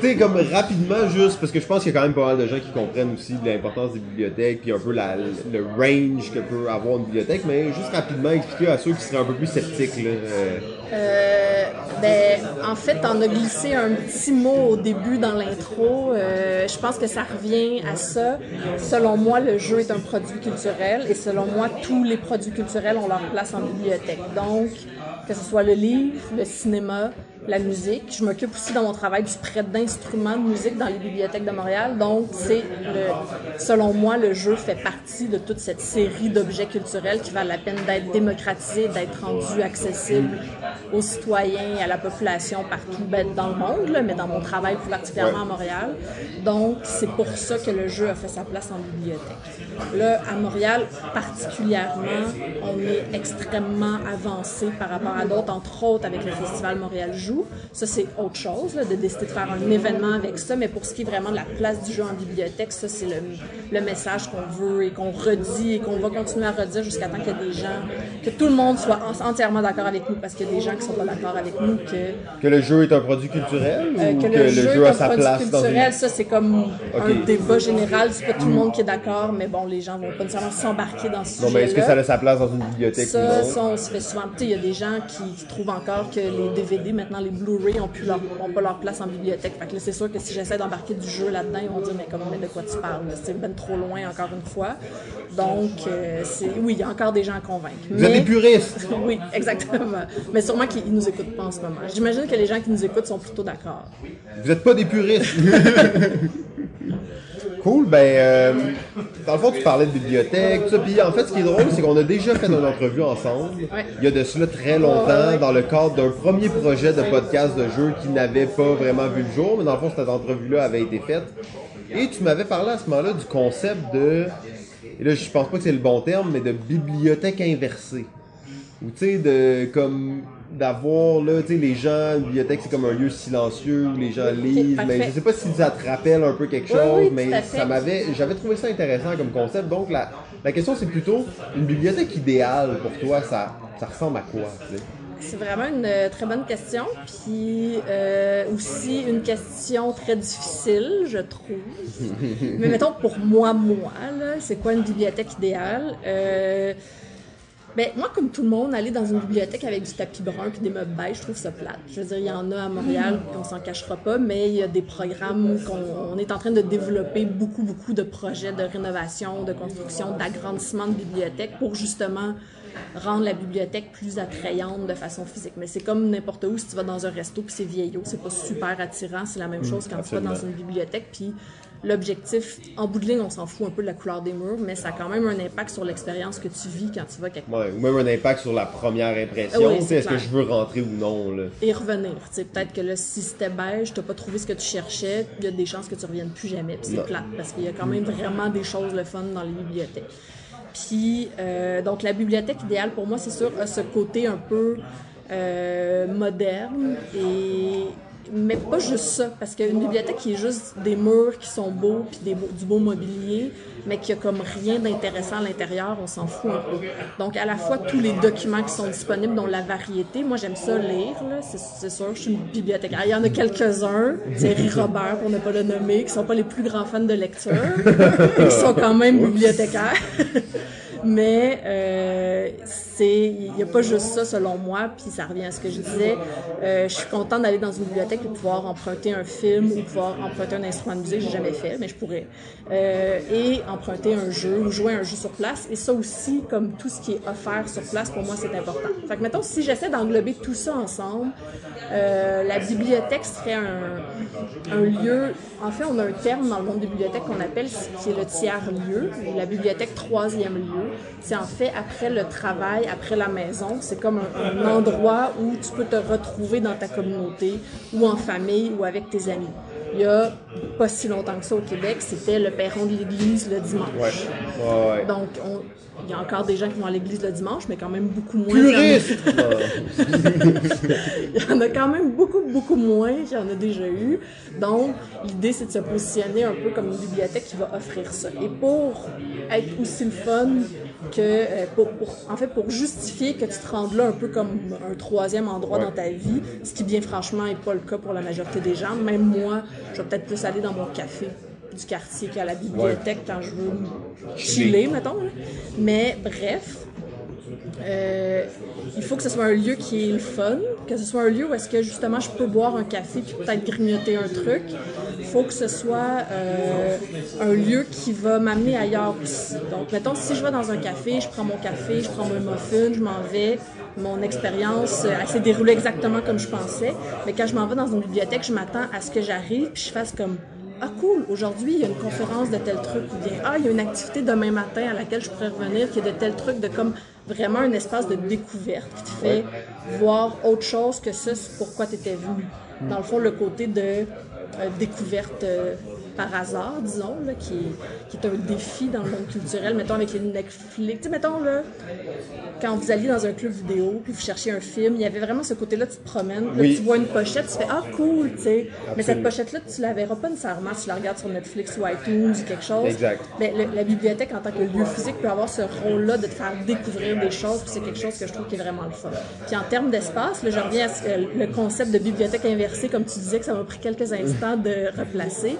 Tu sais, comme rapidement, juste, parce que je pense qu'il y a quand même pas mal de gens qui comprennent aussi de l'importance des bibliothèques, puis un peu le range que peut avoir une bibliothèque, mais juste rapidement expliquer à ceux qui seraient un peu plus sceptiques, là. euh, Euh, ben, en fait, on a glissé un petit mot au début dans l'intro. Euh, je pense que ça revient à ça. Selon moi, le jeu est un produit culturel et selon moi, tous les produits culturels ont leur place en bibliothèque. Donc, que ce soit le livre, le cinéma, la musique. Je m'occupe aussi dans mon travail du prêt d'instruments de musique dans les bibliothèques de Montréal. Donc, c'est le, selon moi, le jeu fait partie de toute cette série d'objets culturels qui valent la peine d'être démocratisés, d'être rendus accessibles aux citoyens et à la population partout ben, dans le monde, là, mais dans mon travail plus particulièrement à Montréal. Donc, c'est pour ça que le jeu a fait sa place en bibliothèque. Là, à Montréal, particulièrement, on est extrêmement avancé par rapport à d'autres, entre autres avec le Festival Montréal Joue. Ça, c'est autre chose, là, de décider de faire un événement avec ça, mais pour ce qui est vraiment de la place du jeu en bibliothèque, ça, c'est le, le message qu'on veut et qu'on redit et qu'on va continuer à redire jusqu'à temps qu'il y ait des gens, que tout le monde soit en- entièrement d'accord avec nous, parce qu'il y a des gens qui sont pas d'accord avec nous, que Que le jeu est un produit culturel euh, ou que que le, jeu, est a un sa produit place dans culturel, une... ça c'est comme un débat général, c'est pas tout le monde qui est d'accord, mais bon, les gens vont pas nécessairement s'embarquer dans ce mais est-ce que ça a sa place dans une bibliothèque ou Ça, non? ça, on se fait souvent. Il y a des gens qui, qui trouvent encore que les DVD, maintenant les Blu-ray, ont, plus leur, ont pas leur place en bibliothèque. Fait que là, c'est sûr que si j'essaie d'embarquer du jeu là-dedans, ils vont dire, mais comment, mais de quoi tu parles? C'est ben trop loin, encore une fois. Donc, euh, c'est, oui, il y a encore des gens à convaincre. Vous êtes des puristes! oui, exactement. Mais sûrement qu'ils nous écoutent pas en ce moment. J'imagine que les gens qui nous écoutent sont plutôt d'accord. Vous êtes pas des puristes! Cool, ben, euh, dans le fond, tu parlais de bibliothèque, tout ça. Puis en fait, ce qui est drôle, c'est qu'on a déjà fait une entrevue ensemble, Ouais. il y a de cela très longtemps, dans le cadre d'un premier projet de podcast de jeu qui n'avait pas vraiment vu le jour, mais dans le fond, cette entrevue-là avait été faite. Et tu m'avais parlé à ce moment-là du concept de, et là, je pense pas que c'est le bon terme, mais de bibliothèque inversée. Ou tu sais, de, comme, d'avoir, là, tu sais, les gens, une bibliothèque, c'est comme un lieu silencieux où les gens lisent, mais je sais pas si ça te rappelle un peu quelque chose, oui, mais ça m'avait, j'avais trouvé ça intéressant comme concept. Donc, la, la question, c'est plutôt, une bibliothèque idéale pour toi, ça, ça ressemble à quoi? C'est vraiment une euh, très bonne question, puis euh, aussi une question très difficile, je trouve. Mais mettons pour moi, moi, là, c'est quoi une bibliothèque idéale? Euh, Ben, moi, comme tout le monde, aller dans une bibliothèque avec du tapis brun puis des meubles beige, je trouve ça plate. Je veux dire, il y en a à Montréal, puis on s'en cachera pas, mais il y a des programmes qu'on on est en train de développer beaucoup, beaucoup de projets de rénovation, de construction, d'agrandissement de bibliothèques pour justement rendre la bibliothèque plus attrayante de façon physique. Mais c'est comme n'importe où, si tu vas dans un resto puis c'est vieillot, c'est pas super attirant. C'est la même chose quand tu vas dans une bibliothèque. Puis l'objectif, en bout de ligne, on s'en fout un peu de la couleur des murs, mais ça a quand même un impact sur l'expérience que tu vis quand tu vas quelque part. Ouais, ou même un impact sur la première impression, est-ce que je veux rentrer ou non, là. Et revenir. Tu sais, peut-être que là, si c'était beige, t'as pas trouvé ce que tu cherchais, il y a des chances que tu reviennes plus jamais. C'est plate, parce qu'il y a quand même vraiment des choses le fun dans les bibliothèques. Puis, euh, donc, la bibliothèque idéale, pour moi, c'est sûr, a ce côté un peu euh, moderne et mais pas juste ça, parce qu'une bibliothèque qui est juste des murs qui sont beaux, puis du beau mobilier, mais qui a comme rien d'intéressant à l'intérieur, on s'en fout un peu. Donc, à la fois tous les documents qui sont disponibles, dont la variété, moi j'aime ça lire, c'est, sûr, je suis une bibliothécaire. Il y en a quelques-uns, Thierry Robert, pour ne pas le nommer, qui sont pas les plus grands fans de lecture, qui sont quand même bibliothécaires. Mais euh, c'est, il n'y a pas juste ça selon moi, puis ça revient à ce que je disais. Euh, je suis contente d'aller dans une bibliothèque et pouvoir emprunter un film ou pouvoir emprunter un instrument de musique, j'ai jamais fait, mais je pourrais. Euh, et emprunter un jeu ou jouer à un jeu sur place. Et ça aussi, comme tout ce qui est offert sur place, pour moi c'est important. Fait que mettons, si j'essaie d'englober tout ça ensemble, euh, la bibliothèque serait un, un lieu. En fait, on a un terme dans le monde des bibliothèques qu'on appelle qui est le tiers-lieu, ou la bibliothèque troisième lieu. C'est en fait après le travail, après la maison. C'est comme un, un endroit où tu peux te retrouver dans ta communauté, ou en famille, ou avec tes amis. Il y a pas si longtemps que ça au Québec, c'était le perron de l'église le dimanche. Ouais. Ouais, ouais. Donc, on- il y a encore des gens qui vont à l'église le dimanche, mais quand même beaucoup moins. Puriste! Il y en a quand même beaucoup, beaucoup moins qu'il y en a déjà eu. Donc, l'idée, c'est de se positionner un peu comme une bibliothèque qui va offrir ça. Et pour être aussi le fun que, euh, pour, pour- en fait, pour justifier que tu te rendes là un peu comme un troisième endroit Ouais. dans ta vie, ce qui, bien franchement, n'est pas le cas pour la majorité des gens. Même moi, je vais peut-être plus aller dans mon café du quartier qu'à la bibliothèque quand je veux chiller, mettons. là. Mais bref, euh, il faut que ce soit un lieu qui est le fun, que ce soit un lieu où est-ce que justement je peux boire un café puis peut-être grignoter un truc. Il faut que ce soit euh, un lieu qui va m'amener ailleurs aussi. Donc, mettons, si je vais dans un café, je prends mon café, je prends mon muffin, je m'en vais, mon expérience, euh, s'est déroulée exactement comme je pensais. Mais quand je m'en vais dans une bibliothèque, je m'attends à ce que j'arrive puis je fasse comme ah cool, aujourd'hui il y a une conférence de tel truc, ou bien ah il y a une activité demain matin à laquelle je pourrais revenir, qui est de tel truc, de comme vraiment un espace de découverte qui te fait voir autre chose que c'est pourquoi tu étais venu. Dans le fond, le côté de euh, découverte euh, par hasard, disons, là, qui, est, qui est un défi dans le monde culturel, mettons avec les Netflix. Tu sais, mettons, là, quand vous alliez dans un club vidéo, puis vous cherchiez un film, il y avait vraiment ce côté-là, tu te promènes, là, tu vois une pochette, tu fais Ah, cool, tu sais. Mais cette pochette-là, tu la verras pas nécessairement si tu la regardes sur Netflix ou iTunes ou quelque chose. Exact. Mais le- la bibliothèque, en tant que lieu physique, peut avoir ce rôle-là de te faire découvrir des choses, puis c'est quelque chose que je trouve qui est vraiment le fun. Puis en termes d'espace, là, je reviens à ce que- le concept de bibliothèque inversée, comme tu disais, que ça m'a pris quelques instants de replacer,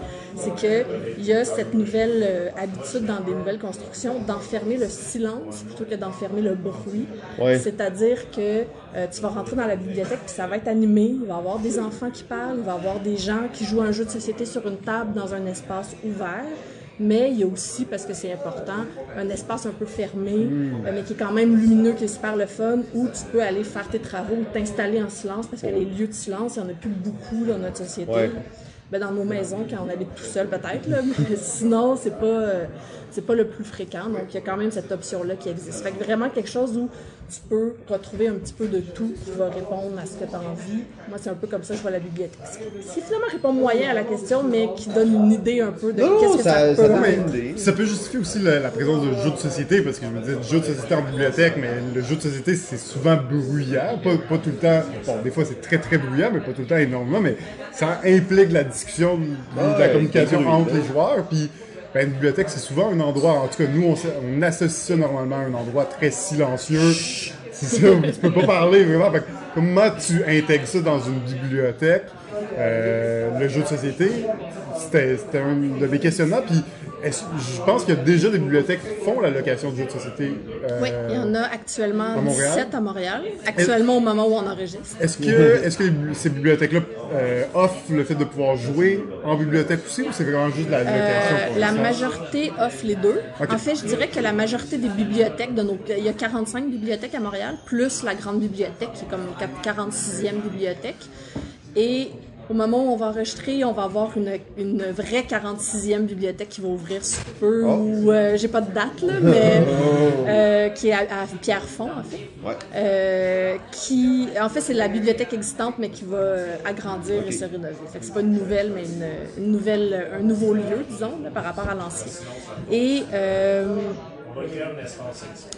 c'est que il y a cette nouvelle euh, habitude dans des nouvelles constructions d'enfermer le silence plutôt que d'enfermer le bruit. Ouais. C'est-à-dire que euh, tu vas rentrer dans la bibliothèque puis ça va être animé, il va y avoir des enfants qui parlent, il va y avoir des gens qui jouent un jeu de société sur une table dans un espace ouvert. Mais il y a aussi, parce que c'est important, un espace un peu fermé, euh, mais qui est quand même lumineux, qui est super le fun, où tu peux aller faire tes travaux t'installer en silence, parce que les lieux de silence, il n'y en a plus beaucoup dans notre société. Ouais. Ben, dans nos maisons, quand on habite tout seul peut-être, mais sinon, c'est pas, euh, c'est pas le plus fréquent. Donc, il y a quand même cette option-là qui existe. Fait que vraiment quelque chose où tu peux retrouver un petit peu de tout qui va répondre à ce que tu as envie. Moi, c'est un peu comme ça que je vois la bibliothèque. Si finalement répond moyen à la question, mais qui donne une idée un peu de Non, qu'est-ce que ça, ça- peut ça donne être. une idée. Ça peut justifier aussi la, la présence de jeux de société, parce que je me disais, jeux de société en bibliothèque, mais le jeu de société, c'est souvent bruyant. Pas, pas tout le temps. Bon, des fois, c'est très, très bruyant, mais pas tout le temps énormément. Mais ça implique la discussion, de, de la communication entre les joueurs. Puis, ben, une bibliothèque, c'est souvent un endroit, en tout cas, nous, on, on associe ça normalement à un endroit très silencieux. C'est ça, tu peux pas parler vraiment. Comment tu intègres ça dans une bibliothèque? Euh, le jeu de société, c'était un de mes questionnements. Puis je pense a déjà des bibliothèques font la location de jeux de société. euh, Oui, il y en a actuellement à Montréal? 17 à Montréal, actuellement au moment où on enregistre. Est-ce que, est-ce que les bibli- ces bibliothèques-là euh, offrent le fait de pouvoir jouer en bibliothèque aussi ou c'est vraiment juste de la location? Euh, la majorité offre les deux. En fait, je dirais que la majorité des bibliothèques de nos... Il y a 45 bibliothèques à Montréal, plus la grande bibliothèque, qui est comme la 46e bibliothèque. Et au moment où on va enregistrer, on va avoir une, une vraie 46e bibliothèque qui va ouvrir sous peu, Oh. ou euh, j'ai pas de date, là, mais euh, qui est à, à Pierrefonds, en fait. Ouais. Euh, qui, en fait, c'est la bibliothèque existante, mais qui va euh, agrandir et se rénover. Fait que c'est pas une nouvelle, mais une, une nouvelle, un nouveau lieu, disons, là, par rapport à l'ancien. Et euh,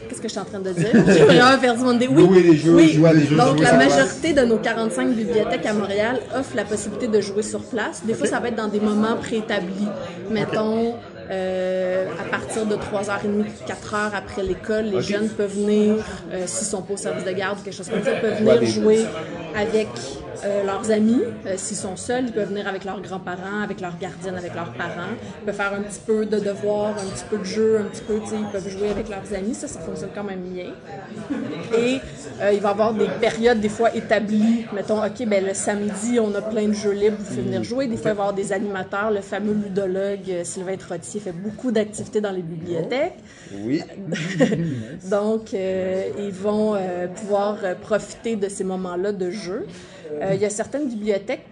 qu'est-ce que je suis en train de dire? J'ai vraiment perdu mon idée. Oui, Louer des jeux, jouer à des jeux, Donc jouer la majorité de nos 45 bibliothèques à Montréal offrent la possibilité de jouer sur place. Des fois, ça va être dans des moments préétablis. Mettons. euh, à partir de 3h30, 4h après l'école, les jeunes peuvent venir, euh, s'ils sont pas au service de garde ou quelque chose comme ça, peuvent venir jouer avec euh, leurs amis. Euh, s'ils sont seuls, ils peuvent venir avec leurs grands-parents, avec leurs gardiennes, avec leurs parents. Ils peuvent faire un petit peu de devoirs, un petit peu de jeu, un petit peu, tu sais, ils peuvent jouer avec leurs amis. Ça, ça fonctionne quand même bien. Et euh, il va y avoir des périodes, des fois établies. Mettons, OK, ben, le samedi, on a plein de jeux libres, vous pouvez venir jouer. Des fois, il va y avoir des animateurs. Le fameux ludologue Sylvain Trottier fait beaucoup d'activités dans les bibliothèques. Oui. Donc, ils vont pouvoir profiter de ces moments-là de jeu. Euh, il y a certaines bibliothèques,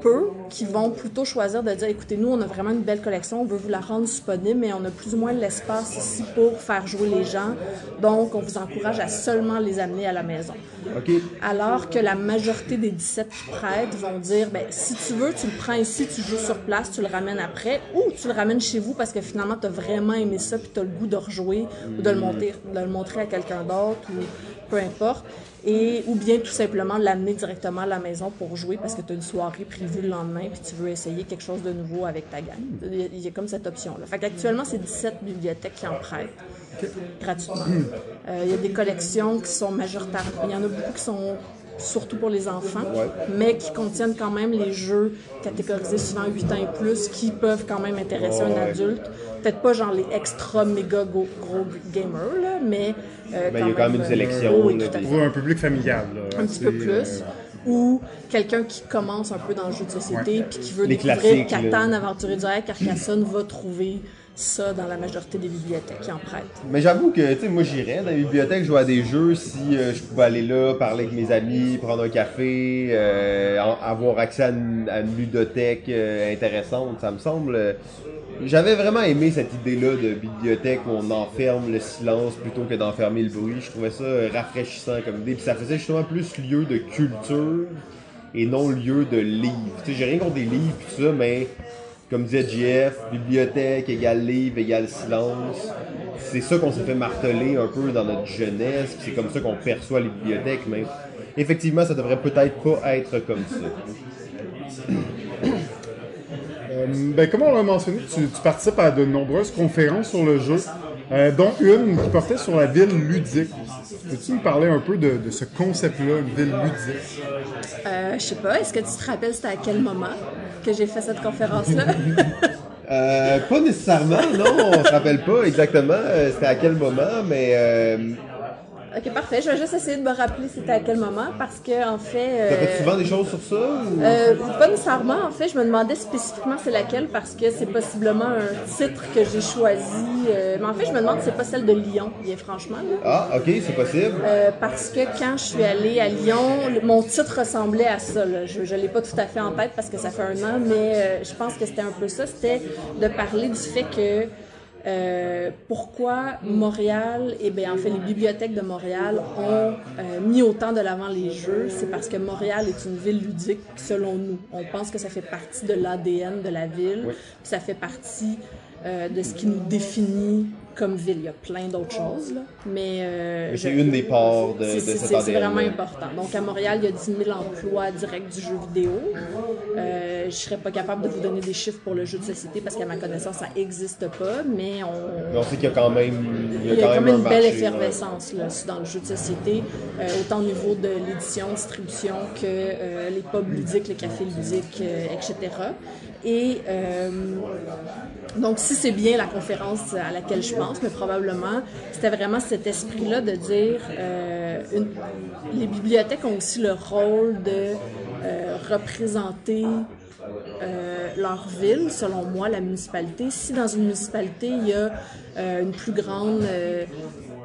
peu, qui vont plutôt choisir de dire, écoutez, nous, on a vraiment une belle collection, on veut vous la rendre disponible, mais on a plus ou moins l'espace ici pour faire jouer les gens. Donc, on vous encourage à seulement les amener à la maison. OK. Alors que la majorité des 17 qui prêtent vont dire, ben, si tu veux, tu le prends ici, tu joues sur place, tu le ramènes après, ou tu le ramènes chez vous parce que finalement, tu as vraiment aimé ça, puis tu as le goût de rejouer, ou de le, monter, de le montrer à quelqu'un d'autre, ou peu importe. Et, ou bien tout simplement l'amener directement à la maison pour jouer parce que tu as une soirée prévue le lendemain puis tu veux essayer quelque chose de nouveau avec ta gang. Il y a, comme cette option-là. Fait qu'actuellement, c'est 17 bibliothèques qui en prêtent gratuitement. Euh, il y a des collections qui sont majoritaires. Il y en a beaucoup qui sont surtout pour les enfants, Ouais. mais qui contiennent quand même les jeux catégorisés souvent 8 ans et plus, qui peuvent quand même intéresser un Ouais. adulte. Peut-être pas genre les extra méga gros gamers, là, mais, euh, Mais il y a quand même une sélection, Oui, des- fait Pour un public familial. là, un petit peu plus. euh, Ou quelqu'un qui commence un peu dans le jeu de société puis qui veut Les découvrir Catan. Aventurier du Hack, Carcassonne, va trouver ça dans la majorité des bibliothèques qui en prêtent. Mais j'avoue que, tu sais, moi j'irais dans la bibliothèque jouer à des jeux si euh, je pouvais aller là, parler avec mes amis, prendre un café, euh, avoir accès à une, à une ludothèque euh, intéressante. Ça me semble. J'avais vraiment aimé cette idée-là de bibliothèque où on enferme le silence plutôt que d'enfermer le bruit. Je trouvais ça rafraîchissant comme idée. Puis ça faisait justement plus lieu de culture et non lieu de livre. Tu sais, j'ai rien contre des livres tout ça, mais comme disait JF, bibliothèque égale livre égale silence. C'est ça qu'on s'est fait marteler un peu dans notre jeunesse, c'est comme ça qu'on perçoit les bibliothèques, mais effectivement, ça devrait peut-être pas être comme ça. Euh, ben, comme on l'a mentionné, tu, tu participes à de nombreuses conférences sur le jeu, euh, dont une qui portait sur la ville ludique. Peux-tu me parler un peu de, de ce concept-là, une ville ludique? Euh, je sais pas, est-ce que tu te rappelles c'était à quel moment que j'ai fait cette conférence-là? Euh, pas nécessairement, non, on se rappelle pas exactement euh, c'était à quel moment, mais euh, ok, parfait. Je vais juste essayer de me rappeler c'était à quel moment parce que, en fait. euh, souvent des choses sur ça ou... Euh, pas nécessairement, en fait, je me demandais spécifiquement c'est laquelle parce que c'est possiblement un titre que j'ai choisi. euh, mais en fait, je me demande si c'est pas celle de Lyon, bien franchement. là. Ah, ok, c'est possible. Euh, parce que quand je suis allée à Lyon, mon titre ressemblait à ça. là. Je ne l'ai pas tout à fait en tête parce que ça fait un an, mais euh, je pense que c'était un peu ça. C'était de parler du fait que euh, pourquoi Montréal, et bien en fait les bibliothèques de Montréal ont euh, mis autant de l'avant les jeux, c'est parce que Montréal est une ville ludique selon nous. On pense que ça fait partie de l'ADN de la ville, puis ça fait partie euh, de ce qui nous définit comme ville. Il y a plein d'autres choses, là. mais, euh, c'est une des parts de, de c'est- vraiment important. Donc, à Montréal, il y a 10 000 emplois directs du jeu vidéo. Euh, je serais pas capable de vous donner des chiffres pour le jeu de société parce qu'à ma connaissance, ça n'existe pas, mais on, Mais on sait qu'il y a quand même, il il y a quand même un une belle marché, effervescence là, dans le jeu de société, euh, autant au niveau de l'édition, distribution que euh, les pubs ludiques, les cafés ludiques, euh, etc. Et euh, donc, si c'est bien la conférence à laquelle je pense, mais probablement, c'était vraiment cet esprit-là de dire euh, une- les bibliothèques ont aussi le rôle de euh, représenter euh, leur ville, selon moi, la municipalité. Si dans une municipalité, il y a euh, une plus grande euh,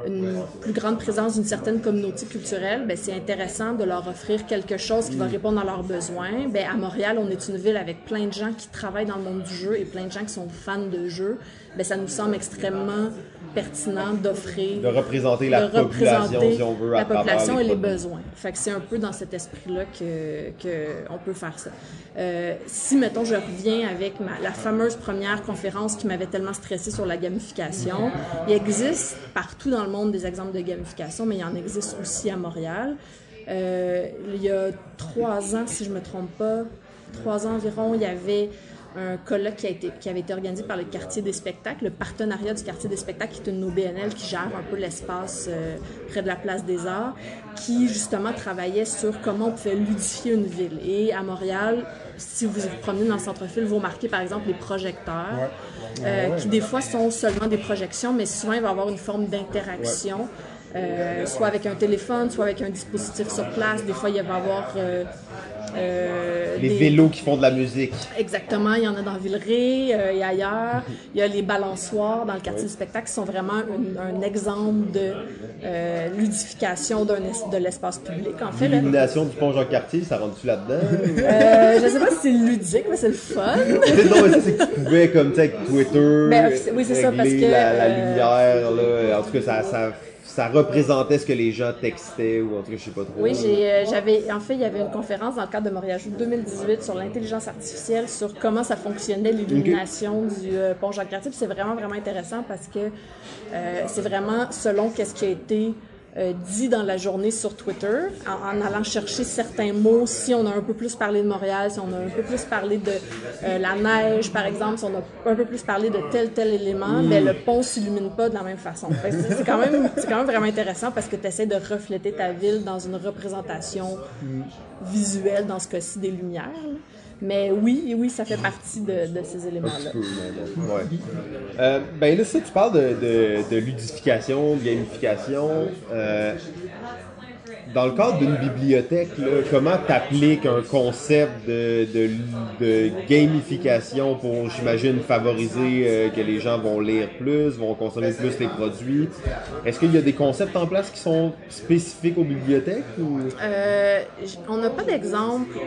une plus grande présence d'une certaine communauté culturelle, ben, c'est intéressant de leur offrir quelque chose qui va répondre à leurs besoins. Ben, à Montréal, on est une ville avec plein de gens qui travaillent dans le monde du jeu et plein de gens qui sont fans de jeux. Ben, ça nous semble extrêmement pertinent d'offrir De représenter la de population, représenter si on veut, à la population les et les besoins. Fait que c'est un peu dans cet esprit-là que, que on peut faire ça. Euh, si, mettons, je reviens avec ma- la fameuse première conférence qui m'avait tellement stressé sur la gamification, il existe partout dans le monde des exemples de gamification, mais il y en existe aussi à Montréal. Euh, il y a trois ans, si je me trompe pas, trois ans environ, il y avait un colloque qui, a été, qui avait été organisé par le Quartier des spectacles, le partenariat du Quartier des spectacles, qui est une OBNL qui gère un peu l'espace euh, près de la place des Arts, qui justement travaillait sur comment on pouvait ludifier une ville. Et à Montréal, si vous vous promenez dans le centre-ville, vous remarquez par exemple les projecteurs, euh, qui des fois sont seulement des projections, mais souvent il va y avoir une forme d'interaction. euh, soit avec un téléphone, soit avec un dispositif sur place. Des fois, il va y avoir euh, euh, Les des- vélos qui font de la musique. Exactement, il y en a dans Villeray euh, et ailleurs. Il y a les balançoires dans le quartier du spectacle qui sont vraiment une- un exemple de euh, ludification es- de l'espace public. En fait, L'illumination du pont Jean-Cartier, ça rentre-tu là-dedans? euh, je sais pas si c'est ludique, mais c'est le fun. Non, mais ça, c'est que tu pouvais, comme, tu sais, avec Twitter, Ben, oui, c'est ça, régler parce que, la, la euh, lumière, là. En tout cas, ça, ça, ça représentait ce que les gens textaient, ou en tout cas, je sais pas trop. Oui, euh, j'avais, en fait, il y avait une conférence dans le cadre de Montréal Joue 2018 sur l'intelligence artificielle, sur comment ça fonctionnait l'illumination du euh, pont Jacques-Cartier. C'est vraiment, vraiment intéressant parce que euh, c'est vraiment selon qu'est-ce qui a été euh, dit dans la journée sur Twitter, en, en, allant chercher certains mots. Si on a un peu plus parlé de Montréal, si on a un peu plus parlé de euh, la neige, par exemple, si on a un peu plus parlé de tel tel élément, ben, le pont s'illumine pas de la même façon. C'est quand même, quand même vraiment intéressant parce que tu de refléter ta ville dans une représentation visuelle, dans ce cas-ci des lumières. Mais oui, oui, ça fait partie de, ces éléments-là. Ouais. Euh, ben là, ça, tu parles de, de, de ludification, de gamification. Euh, dans le cadre d'une bibliothèque, là, comment tu appliques un concept de, gamification pour, j'imagine, favoriser euh, que les gens vont lire plus, vont consommer plus les produits? Est-ce qu'il y a des concepts en place qui sont spécifiques aux bibliothèques? Ou... Euh, on n'a pas d'exemple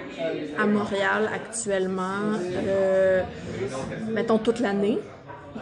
à Montréal actuellement, euh, mettons toute l'année.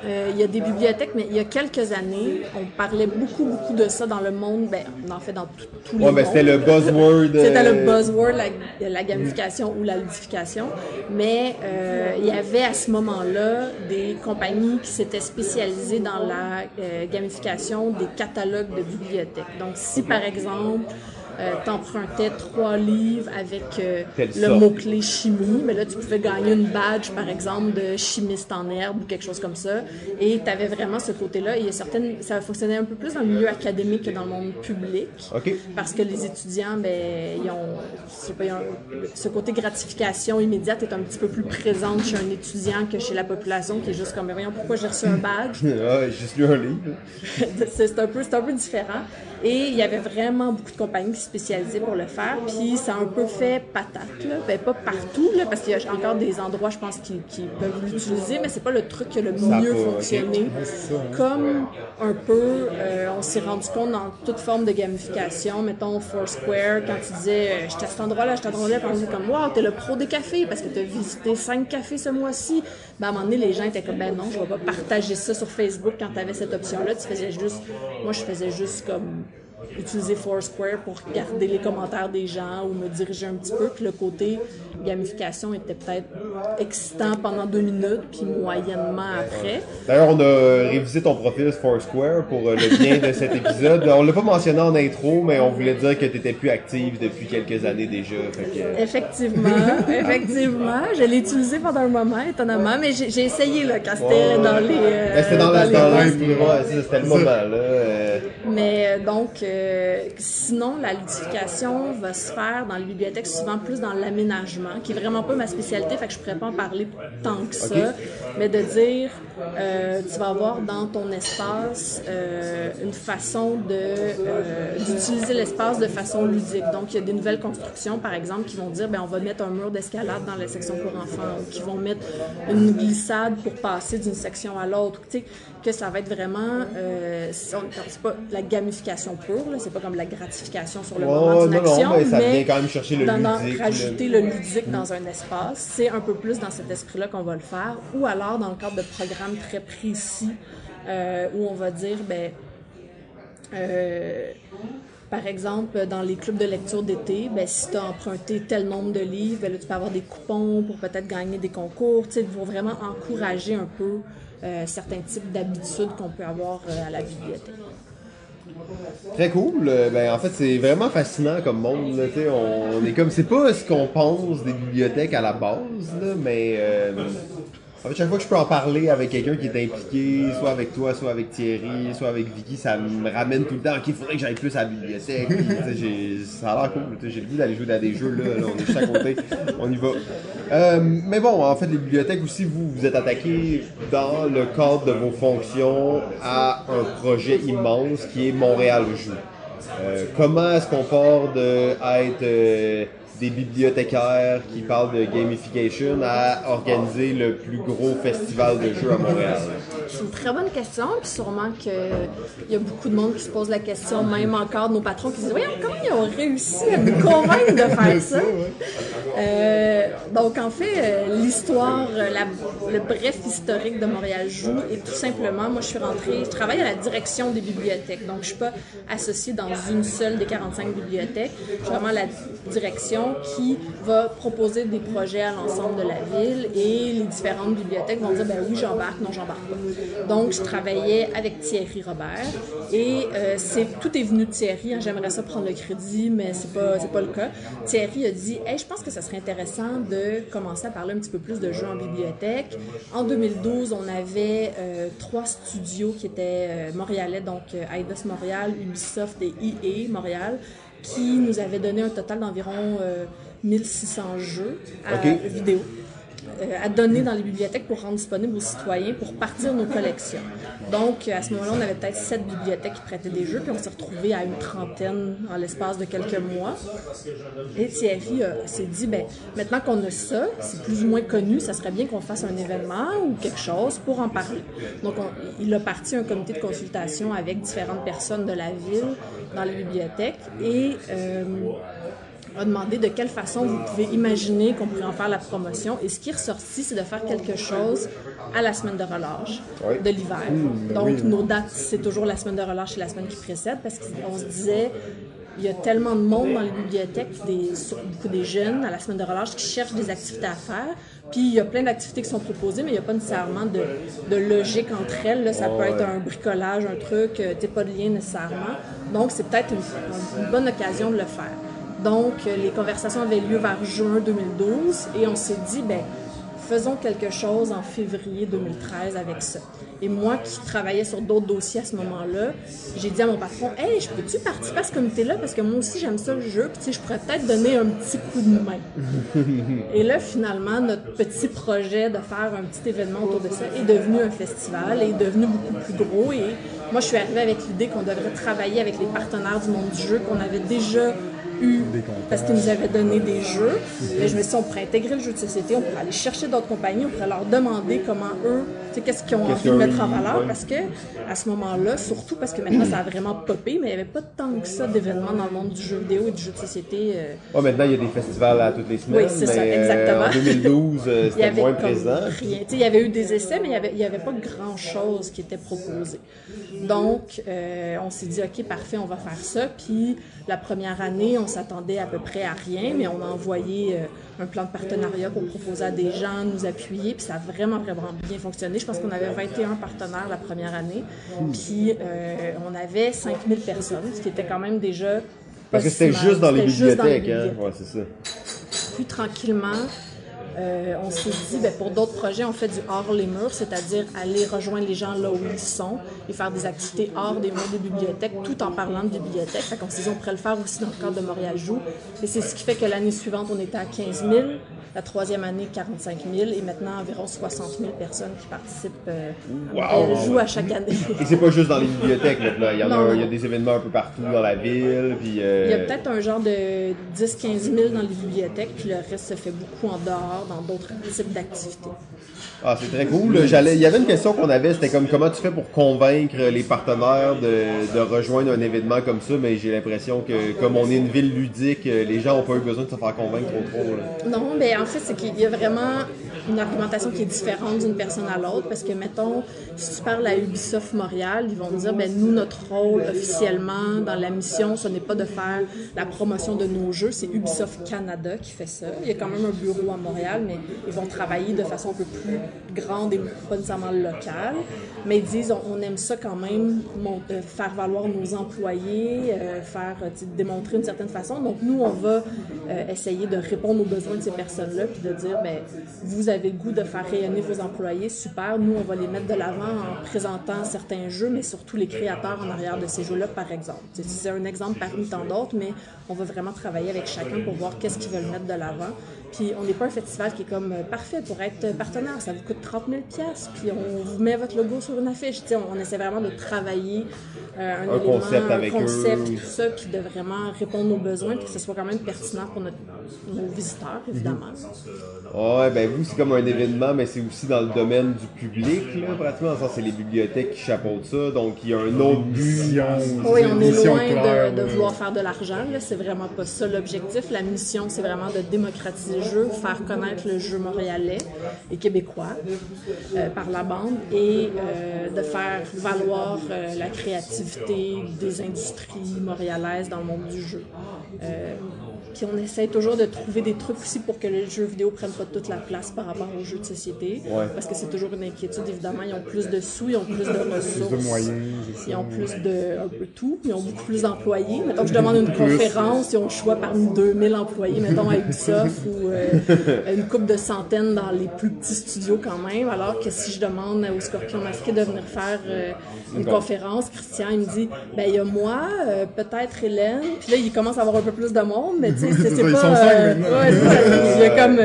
Euh, il y a des bibliothèques, mais il y a quelques années, on parlait beaucoup, beaucoup de ça dans le monde, ben, en fait, dans tout- tous les Ouais, ben c'était le buzzword. C'était euh, le buzzword, la, la gamification ou la ludification. Mais euh, il y avait à ce moment-là des compagnies qui s'étaient spécialisées dans la euh, gamification des catalogues de bibliothèques. Donc, si par exemple, euh, t'empruntais trois livres avec euh, le mot-clé chimie, mais là, tu pouvais gagner une badge, par exemple, de chimiste en herbe ou quelque chose comme ça. Et tu avais vraiment ce côté-là. Et il y a certaines, ça fonctionnait un peu plus dans le milieu académique que dans le monde public. OK. Parce que les étudiants, ben, ils ont, je sais pas, ils ont- ce côté gratification immédiate est un petit peu plus présente chez un étudiant que chez la population qui est juste comme, mais voyons, pourquoi j'ai reçu un badge? J'ai juste lu un livre. c'est un peu c'est un peu différent et il y avait vraiment beaucoup de compagnies qui se spécialisaient pour le faire puis ça a un peu fait patate là. Ben pas partout là parce qu'il y a encore des endroits je pense qui, qui peuvent l'utiliser mais c'est pas le truc qui a le mieux fonctionné. Comme un peu euh, on s'est rendu compte dans toute forme de gamification mettons Foursquare quand tu disais euh, j'étais à cet endroit là j'étais à cet endroit on disait comme wow t'es le pro des cafés parce que t'as visité cinq cafés ce mois-ci. Ben à un moment donné les gens étaient comme ben non je vais pas partager ça sur Facebook quand t'avais cette option là tu faisais juste moi je faisais juste comme utiliser Foursquare pour regarder les commentaires des gens ou me diriger un petit peu puis le côté gamification était peut-être excitant pendant deux minutes puis moyennement après D'ailleurs, on a révisé ton profil Foursquare pour euh, le bien de cet épisode. On l'a pas mentionné en intro, mais on voulait dire que tu étais plus active depuis quelques années déjà. Que, euh, Effectivement, effectivement. Je l'ai utilisé pendant un moment, étonnamment, mais j'ai essayé là, quand c'était dans les. euh, c'était dans, les dans ouais, ça, c'était le moment là. euh, Mais euh, donc, sinon, la ludification va se faire dans les bibliothèques souvent plus dans l'aménagement, qui est vraiment pas ma spécialité, fait que je pourrais pas en parler tant que ça. Mais de dire, euh, tu vas avoir dans ton espace euh, une façon de euh, d'utiliser l'espace de façon ludique. Donc, il y a des nouvelles constructions, par exemple, qui vont dire, ben on va mettre un mur d'escalade dans la section pour enfants, ou qui vont mettre une glissade pour passer d'une section à l'autre. Tu sais, que ça va être vraiment, euh, c'est pas la gamification pure, là, c'est pas comme la gratification sur le moment d'une non, action, mais ça mais vient quand même chercher le dans- ludique, rajouter le- le ludique dans un espace, c'est un peu plus dans cet esprit-là qu'on va le faire, ou alors dans le cadre de programmes très précis euh, où on va dire, ben, euh, par exemple, dans les clubs de lecture d'été, ben, si tu as emprunté tel nombre de livres, ben, là, tu peux avoir des coupons pour peut-être gagner des concours. Tu sais, pour vraiment encourager un peu certains types d'habitudes qu'on peut avoir euh, à la bibliothèque. Très cool. Euh, Ben, en fait, c'est vraiment fascinant comme monde. Là, on, est comme, c'est pas ce qu'on pense des bibliothèques à la base, là, mais euh, en fait, chaque fois que je peux en parler avec quelqu'un qui est impliqué, soit avec toi, soit avec Thierry, soit avec Vicky, ça me ramène tout le temps. Ok, il faudrait que j'aille plus à la bibliothèque. Ça a l'air cool. J'ai le goût d'aller jouer à des jeux là, là, on est juste à côté, on y va. Euh, mais bon, en fait, les bibliothèques aussi, vous vous êtes attaqué dans le cadre de vos fonctions à un projet immense qui est Montréal Joue. Euh, comment est-ce qu'on part de être euh, des bibliothécaires qui parlent de gamification à organiser le plus gros festival de jeux à Montréal? C'est une très bonne question, puis sûrement qu'il y a beaucoup de monde qui se pose la question, même encore nos patrons qui se disent Voyons, comment ils ont réussi à nous convaincre de faire ça? Euh, donc, en fait, euh, l'histoire, euh, la- le bref historique de Montréal Joue est tout simplement, moi, je suis rentrée, je travaille à la direction des bibliothèques. Donc, je suis pas associée dans une seule des 45 bibliothèques. Je suis vraiment la direction qui va proposer des projets à l'ensemble de la ville et les différentes bibliothèques vont dire, ben oui, j'embarque, non, j'embarque pas. Donc, je travaillais avec Thierry Robert et euh, c'est tout est venu de Thierry. hein. J'aimerais ça prendre le crédit, mais c'est pas pas le cas. Thierry a dit, hey, je pense que ça serait intéressant de commencer à parler un petit peu plus de jeux en bibliothèque. En 2012, on avait euh, trois studios qui étaient euh, montréalais, donc Eidos Montréal, Ubisoft et EA Montréal, qui nous avaient donné un total d'environ euh, 1600 jeux à Ok. vidéo euh, à donner dans les bibliothèques pour rendre disponibles aux citoyens pour partir nos collections. Donc, à ce moment-là, on avait peut-être sept bibliothèques qui prêtaient des jeux, puis on s'est retrouvé à une trentaine en l'espace de quelques mois. Et Thierry euh, s'est dit, ben, maintenant qu'on a ça, c'est plus ou moins connu, ça serait bien qu'on fasse un événement ou quelque chose pour en parler. Donc, on- il a parti un comité de consultation avec différentes personnes de la ville dans les bibliothèques et euh, a demandé de quelle façon vous pouvez imaginer qu'on pourrait en faire la promotion. Et ce qui est ressorti, c'est de faire quelque chose à la semaine de relâche Oui. de l'hiver. Donc, nos dates, c'est toujours la semaine de relâche et la semaine qui précède parce qu'on se disait, il y a tellement de monde dans les bibliothèques, des, beaucoup des jeunes à la semaine de relâche qui cherchent des activités à faire. Puis il y a plein d'activités qui sont proposées, mais il n'y a pas nécessairement de, de logique entre elles. là. Ça peut être un bricolage, un truc, euh, t'es pas de lien nécessairement. Donc c'est peut-être une, une bonne occasion de le faire. Donc, les conversations avaient lieu vers juin 2012 et on s'est dit, ben, faisons quelque chose en février 2013 avec ça. Et moi qui travaillais sur d'autres dossiers à ce moment-là, j'ai dit à mon patron, hey, je peux-tu participer à ce comité-là? Parce que moi aussi j'aime ça le jeu, puis tu sais, je pourrais peut-être donner un petit coup de main. Et là, finalement, notre petit projet de faire un petit événement autour de ça est devenu un festival, est devenu beaucoup plus gros. Et moi, je suis arrivée avec l'idée qu'on devrait travailler avec les partenaires du monde du jeu qu'on avait déjà eu parce qu'ils nous avaient donné des jeux. Et je me suis dit, on pourrait intégrer le jeu de société, on pourrait aller chercher d'autres compagnies, on pourrait leur demander comment eux, qu'est-ce qu'ils ont envie de mettre en valeur. Parce que à ce moment-là, surtout parce que maintenant ça a vraiment popé, mais il n'y avait pas tant que ça d'événements dans le monde du jeu vidéo et du jeu de société. Ouais, maintenant, il y a des festivals à toutes les semaines. Oui, c'est ça, mais, euh, exactement. en 2012, euh, c'était moins présent. rien. Il y avait eu des essais, mais il n'y avait, avait pas grand-chose qui était proposé. Donc, euh, on s'est dit, OK, parfait, on va faire ça. Puis, la première année, on s'attendait à peu près à rien, mais on a envoyé euh, un plan de partenariat pour proposer à des gens de nous appuyer. Puis, ça a vraiment, vraiment bien fonctionné. Je pense qu'on avait 21 partenaires la première année. Puis, euh, on avait 5000 personnes, ce qui était quand même déjà... Parce que c'était juste dans les C'était juste dans les bibliothèques, hein? Ouais, c'est ça. Puis tranquillement, euh, on s'est dit, ben, pour d'autres projets, on fait du hors les murs, c'est-à-dire aller rejoindre les gens là où ils sont et faire des activités hors des murs des bibliothèques, tout en parlant de bibliothèques. Fait qu'on s'est dit, on pourrait le faire aussi dans le cadre de Montréal Joue. Et c'est ce qui fait que l'année suivante, on était à 15 000, la troisième année, 45 000, et maintenant, environ 60 000 personnes qui participent euh, à Wow! Montréal Joue à chaque année. Et c'est pas juste dans les bibliothèques maintenant. Il y, en a, Non, il y a des événements un peu partout dans la ville. Puis, euh, Il y a peut-être un genre de 10-15 000 dans les bibliothèques, puis le reste se fait beaucoup en dehors, dans d'autres types d'activités. Ah, c'est très cool. J'allais, il y avait une question qu'on avait, c'était comme comment tu fais pour convaincre les partenaires de, de rejoindre un événement comme ça, mais j'ai l'impression que comme on est une ville ludique, les gens ont pas eu besoin de se faire convaincre trop trop. là. Non, mais en fait, c'est qu'il y a vraiment une argumentation qui est différente d'une personne à l'autre parce que, mettons, si tu parles à Ubisoft Montréal, ils vont te dire, ben nous, notre rôle officiellement dans la mission, ce n'est pas de faire la promotion de nos jeux, c'est Ubisoft Canada qui fait ça. Il y a quand même un bureau à Montréal, mais ils vont travailler de façon un peu plus grande et pas nécessairement locale. Mais ils disent, on, aime ça quand même, euh, faire valoir nos employés, euh, faire euh, démontrer une certaine façon. Donc nous, on va essayer de répondre aux besoins de ces personnes-là, puis de dire, ben, vous avez le goût de faire rayonner vos employés, super. Nous, on va les mettre de l'avant en présentant certains jeux, mais surtout les créateurs en arrière de ces jeux-là, par exemple. C'est un exemple parmi tant d'autres, mais on va vraiment travailler avec chacun pour voir qu'est-ce qu'ils veulent mettre de l'avant. Puis on n'est pas un festival qui est comme euh, parfait pour être partenaire. Ça vous coûte 30 000 pièces puis on vous met votre logo sur une affiche. Tu sais, on, on essaie vraiment de travailler euh, un, Un élément, concept un avec concept, eux. tout ça, puis de vraiment répondre aux besoins, puis que ce soit quand même pertinent pour notre, nos visiteurs, évidemment. Ouais, ben vous, c'est comme un événement, mais c'est aussi dans le domaine du public, là, pratiquement. Sens, c'est les bibliothèques qui chapeautent ça, donc il y a un autre but. Mission, Oui, on est loin claire, de, de vouloir faire de l'argent. là. C'est vraiment pas ça l'objectif. La mission, c'est vraiment de démocratiser des jeux, faire connaître le jeu montréalais et québécois euh, par la bande et euh, de faire valoir euh, la créativité des industries montréalaises dans le monde du jeu. Puis on essaie toujours de trouver des trucs aussi pour que les jeux vidéo prennent pas toute la place par rapport aux jeux de société. Ouais. Parce que c'est toujours une inquiétude, évidemment. Ils ont plus de sous, ils ont plus de ressources. de moyens, c'est Ils ont plus de. un peu tout. Ils ont beaucoup plus d'employés. Mettons que je demande une conférence, ils ont le choix parmi 2000 employés, mettons à Ubisoft, ou euh, une couple de centaines dans les plus petits studios quand même. Alors que si je demande au Scorpion Masqué de venir faire euh, une conférence, Christian, il me dit ben il y a moi, euh, peut-être Hélène. Puis là, il commence à avoir un peu plus de monde, mais tu sais, c'est C'est c'est ça, ils pas. sont cinq euh, maintenant. ouais, c'est ça. il y a comme.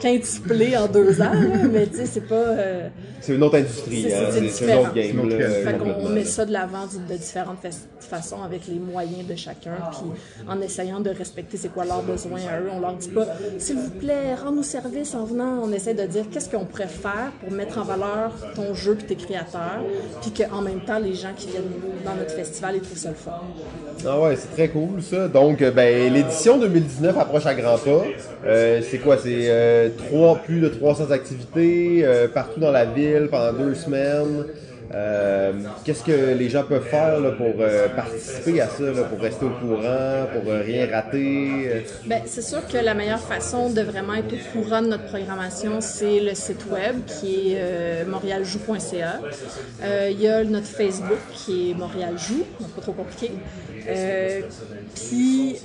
Quintuplé en deux ans, là, mais tu sais, c'est pas. euh, C'est une autre industrie, C'est- hein, c'est un autre game. Là, fait qu'on met ça de l'avant de, de différentes fa- façons avec les moyens de chacun, puis en essayant de respecter c'est quoi leurs besoins à eux. On leur dit pas, s'il vous plaît, rends-nous service en venant. On essaie de dire qu'est-ce qu'on pourrait faire pour mettre en valeur ton jeu puis tes créateurs, puis qu'en même temps, les gens qui viennent dans notre festival, ils trouvent ça le fun. Ah ouais, c'est très cool ça. Donc, euh, ben, l'édition 2019 approche à grands pas. Euh, c'est quoi? C'est euh, trois, plus de 300 activités euh, partout dans la ville pendant deux semaines. Euh, Qu'est-ce que les gens peuvent faire pour euh, participer à ça, pour rester au courant, pour euh, rien rater? Ben, c'est sûr que la meilleure façon de vraiment être au courant de notre programmation, c'est le site web qui est montrealjoue.ca. Il y a notre Facebook qui est Montréal Joue, donc pas trop compliqué. Puis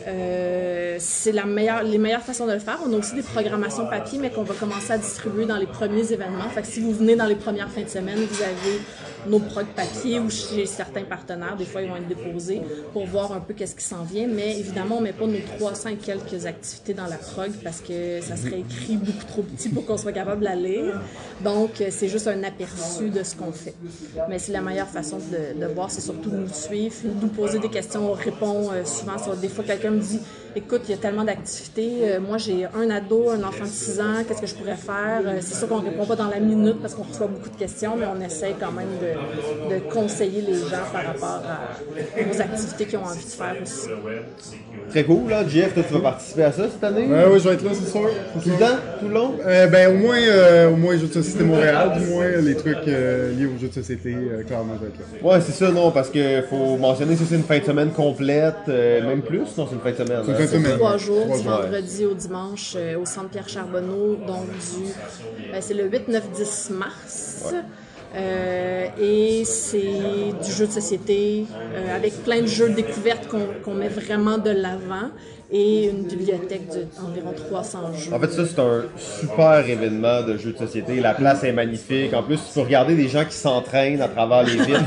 c'est la meilleure, les meilleures façons de le faire. On a aussi des programmations papier, mais qu'on va commencer à distribuer dans les premiers événements. Fait que si vous venez dans les premières fins de semaine, vous avez nos prog papier ou chez certains partenaires, des fois ils vont être déposés pour voir un peu qu'est-ce qui s'en vient. Mais évidemment, on met pas nos 300 et quelques activités dans la prog parce que ça serait écrit beaucoup trop petit pour qu'on soit capable de la lire. Donc euh, c'est juste un aperçu de ce qu'on fait. Mais c'est la meilleure façon de, de voir, c'est surtout de nous suivre, nous poser des questions. On répond euh, souvent des fois quelqu'un me dit écoute, il y a tellement d'activités. Euh, moi, j'ai un ado, un enfant de 6 ans. Qu'est-ce que je pourrais faire? C'est sûr qu'on répond pas dans la minute parce qu'on reçoit beaucoup de questions, mais on essaie quand même de, de conseiller les gens par rapport à, aux activités qu'ils ont envie de faire aussi. Très cool, là. Jeff, toi, tu vas participer à ça cette année? Ouais, ouais, je vais être là, c'est sûr. Tout le temps? Tout le long? Euh, ben, au moins, euh, au moins, Jeux de Société Montréal, du moins, les trucs euh, liés aux Jeux de Société, euh, clairement, je vais être là. Ouais, c'est ça, non, parce que faut mentionner que c'est une fin de semaine complète, euh, même plus, non, c'est une fin de semaine. C'est une hein, fin de c'est semaine. Trois jours, Trois du jours, vendredi au dimanche, euh, au centre Pierre Charbonneau, donc du. ben, c'est le 8, 9, 10 mars. Euh, et c'est du jeu de société euh, avec plein de jeux de découverte qu'on qu'on met vraiment de l'avant et une bibliothèque d'environ 300 jeux. En fait, ça, c'est un super événement de jeux de société. La place est magnifique. En plus, tu peux regarder des gens qui s'entraînent à travers les villes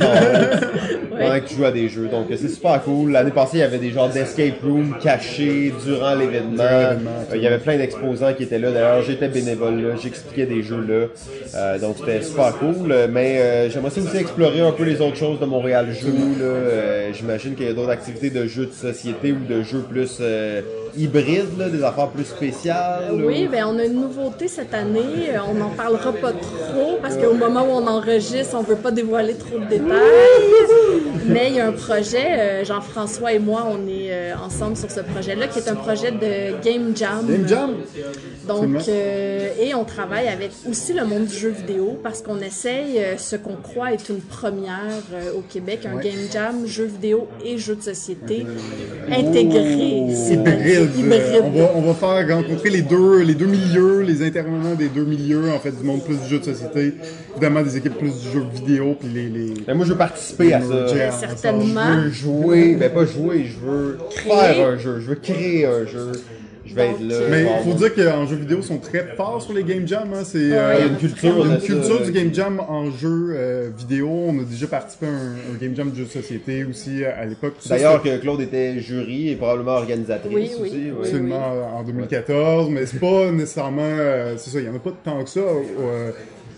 pendant que tu joues à des jeux. Donc, c'est super cool. L'année passée, il y avait des genres d'escape room cachés durant l'événement. Euh, il y avait plein d'exposants qui étaient là. D'ailleurs, j'étais bénévole là. J'expliquais des jeux là. Euh, donc, c'était super cool. Mais euh, j'aimerais aussi explorer un peu les autres choses de Montréal Joue. Là. Euh, J'imagine qu'il y a d'autres activités de jeux de société ou de jeux plus euh, hybrides, là, des affaires plus spéciales. Oui, ou- ben on a une nouveauté cette année. Euh, On n'en parlera pas trop parce qu'au moment où on enregistre, on veut pas dévoiler trop de détails. Mais il y a un projet, euh, Jean-François et moi, on est euh, ensemble sur ce projet-là, qui est un projet de Game Jam. Game Jam? Donc, euh, et on travaille avec aussi le monde du jeu vidéo parce qu'on essaye euh, ce qu'on croit être une première euh, au Québec, un Ouais. game jam, jeux vidéo et jeux de société intégrés. C'est Hybride. On va, on va faire rencontrer les deux, les deux milieux, les intervenants des deux milieux, en fait, du monde plus du jeu de société, évidemment des équipes plus du jeu vidéo, puis les... les... Ben, moi, je veux participer à ça. Jam, Certainement. Je veux jouer, ben pas jouer, je veux faire un jeu, je veux créer un jeu. Je vais être là. Mais il faut dire qu'en jeu vidéo, ils sont très forts sur les game jams. Hein. C'est, euh, il y a une culture il y a de une culture du game jam en jeu euh, vidéo. On a déjà participé à un, un game jam de jeu de société aussi à, à l'époque. D'ailleurs, que Claude était jury et probablement organisatrice Oui, oui. aussi. ouais. Oui. Absolument euh, en 2014, mais c'est pas nécessairement. euh, c'est ça, il y en a pas tant que ça.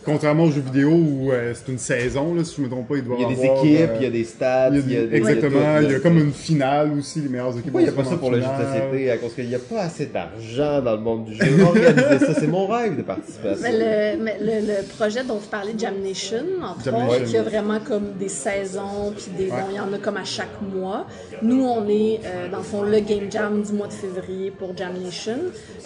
Euh, contrairement aux jeux vidéo où euh, c'est une saison, là, si je me trompe pas, il doit Il y a des avoir, équipes, euh, il y a des stats, il y a des- exactement, il y a, tout, comme une finale aussi, les meilleures équipes. Pourquoi il n'y a pas ça pour le jeu de société à cause qu'il n'y a pas assez d'argent dans le monde du jeu? Organiser ça, c'est mon rêve de participer à ça. Mais le, mais le, le projet dont vous parlez, Jam Nation, entre autres, qui a vraiment comme des saisons, puis des, Ouais. bon, il y en a comme à chaque mois. Nous, on est, euh, dans le fond, le Game Jam du mois de février pour Jam Nation.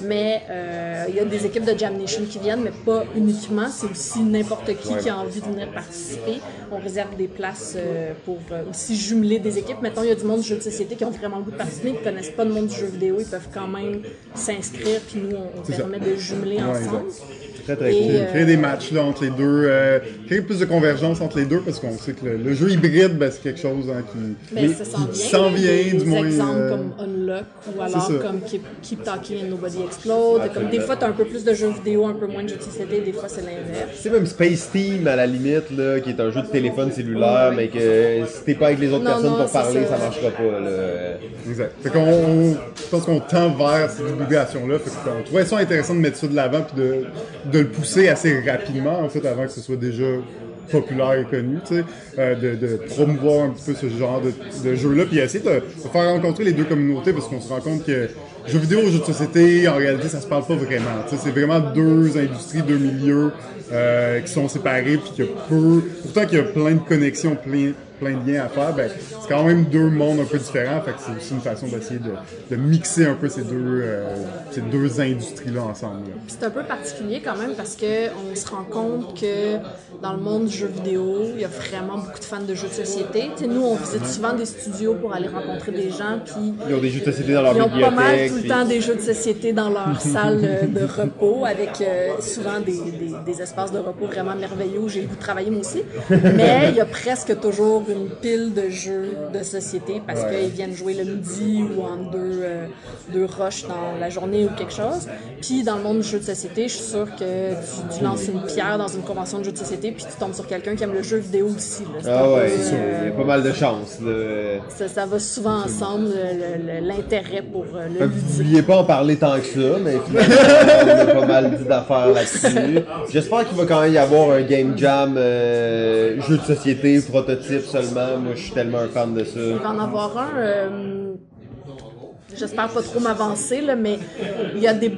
Mais euh, il y a des équipes de Jam Nation qui viennent, mais pas uniquement. C'est aussi n'importe qui qui a envie de venir participer. On réserve des places euh, pour euh, aussi jumeler des équipes. Mettons, il y a du monde du jeu de société qui ont vraiment le goût de participer, qui connaissent pas le monde du jeu vidéo. Ils peuvent quand même s'inscrire, puis nous, on, on C'est ça. permet de jumeler ensemble. Très très cool. euh, Créer des matchs là, entre les deux, euh, créer plus de convergence entre les deux parce qu'on sait que le, le jeu hybride, ben, c'est quelque chose hein, qui, s'en vient. des, du moins. exemples euh, comme Unlock ou alors comme Keep, Keep Talking and Nobody Explode. Comme des fois, t'as un peu plus de jeux vidéo, un peu moins de jeux de société, des fois, c'est l'inverse. C'est même Space Team à la limite, là, qui est un jeu de téléphone cellulaire, mais que si t'es pas avec les autres Non, personnes non, pour parler, ça. ça marchera pas. Là. Exact. Fait qu'on, on- je pense qu'on tend vers cette divulgation-là. Fait qu'on trouvait ça intéressant de mettre ça de l'avant puis de, de le pousser assez rapidement, en fait, avant que ce soit déjà populaire et connu, tu sais, euh, de, de promouvoir un petit peu ce genre de, de jeu-là, puis essayer de, faire rencontrer les deux communautés, parce qu'on se rend compte que jeux vidéo, jeux de société, en réalité, ça se parle pas vraiment. tu sais, C'est vraiment deux industries, deux milieux euh, qui sont séparés, puis qu'il y a peu, pourtant qu'il y a plein de connexions, plein, plein de liens à faire, ben, c'est quand même deux mondes un peu différents, fait que c'est aussi une façon d'essayer de, de mixer un peu ces deux, euh, ces deux industries-là ensemble. C'est un peu particulier quand même parce que on se rend compte que dans le monde du jeu vidéo, il y a vraiment beaucoup de fans de jeux de société. Nous, on visite souvent des studios pour aller rencontrer des gens, puis Ils ont des jeux de société dans leur Ils ont bibliothèque. pas mal tout le puis- temps des jeux de société dans leur salle de repos avec euh, souvent des, des- des espaces de repos vraiment merveilleux où j'ai le goût de travailler moi aussi. Mais il y a presque toujours une pile de jeux de société parce qu'ils viennent jouer le midi ou en deux, euh, deux rushs dans la journée ou quelque chose. Puis dans le monde du jeu de société, je suis sûre que tu, tu lances une pierre dans une convention de jeu de société puis tu tombes sur quelqu'un qui aime le jeu vidéo aussi. là. Ah peu, ouais, euh, il y a pas mal de chance. Là. ça, ça va souvent ensemble, le- le- l'intérêt pour euh, le Fait que Vous ludique. vouliez pas en parler tant que ça, mais finalement, on a pas mal dit d'affaires là-dessus. J'espère qu'il va quand même y avoir un game jam euh, jeu de société, prototype seulement. Moi, je suis tellement un fan de ça. Il va en avoir un. euh, J'espère pas trop m'avancer, là, mais il y a des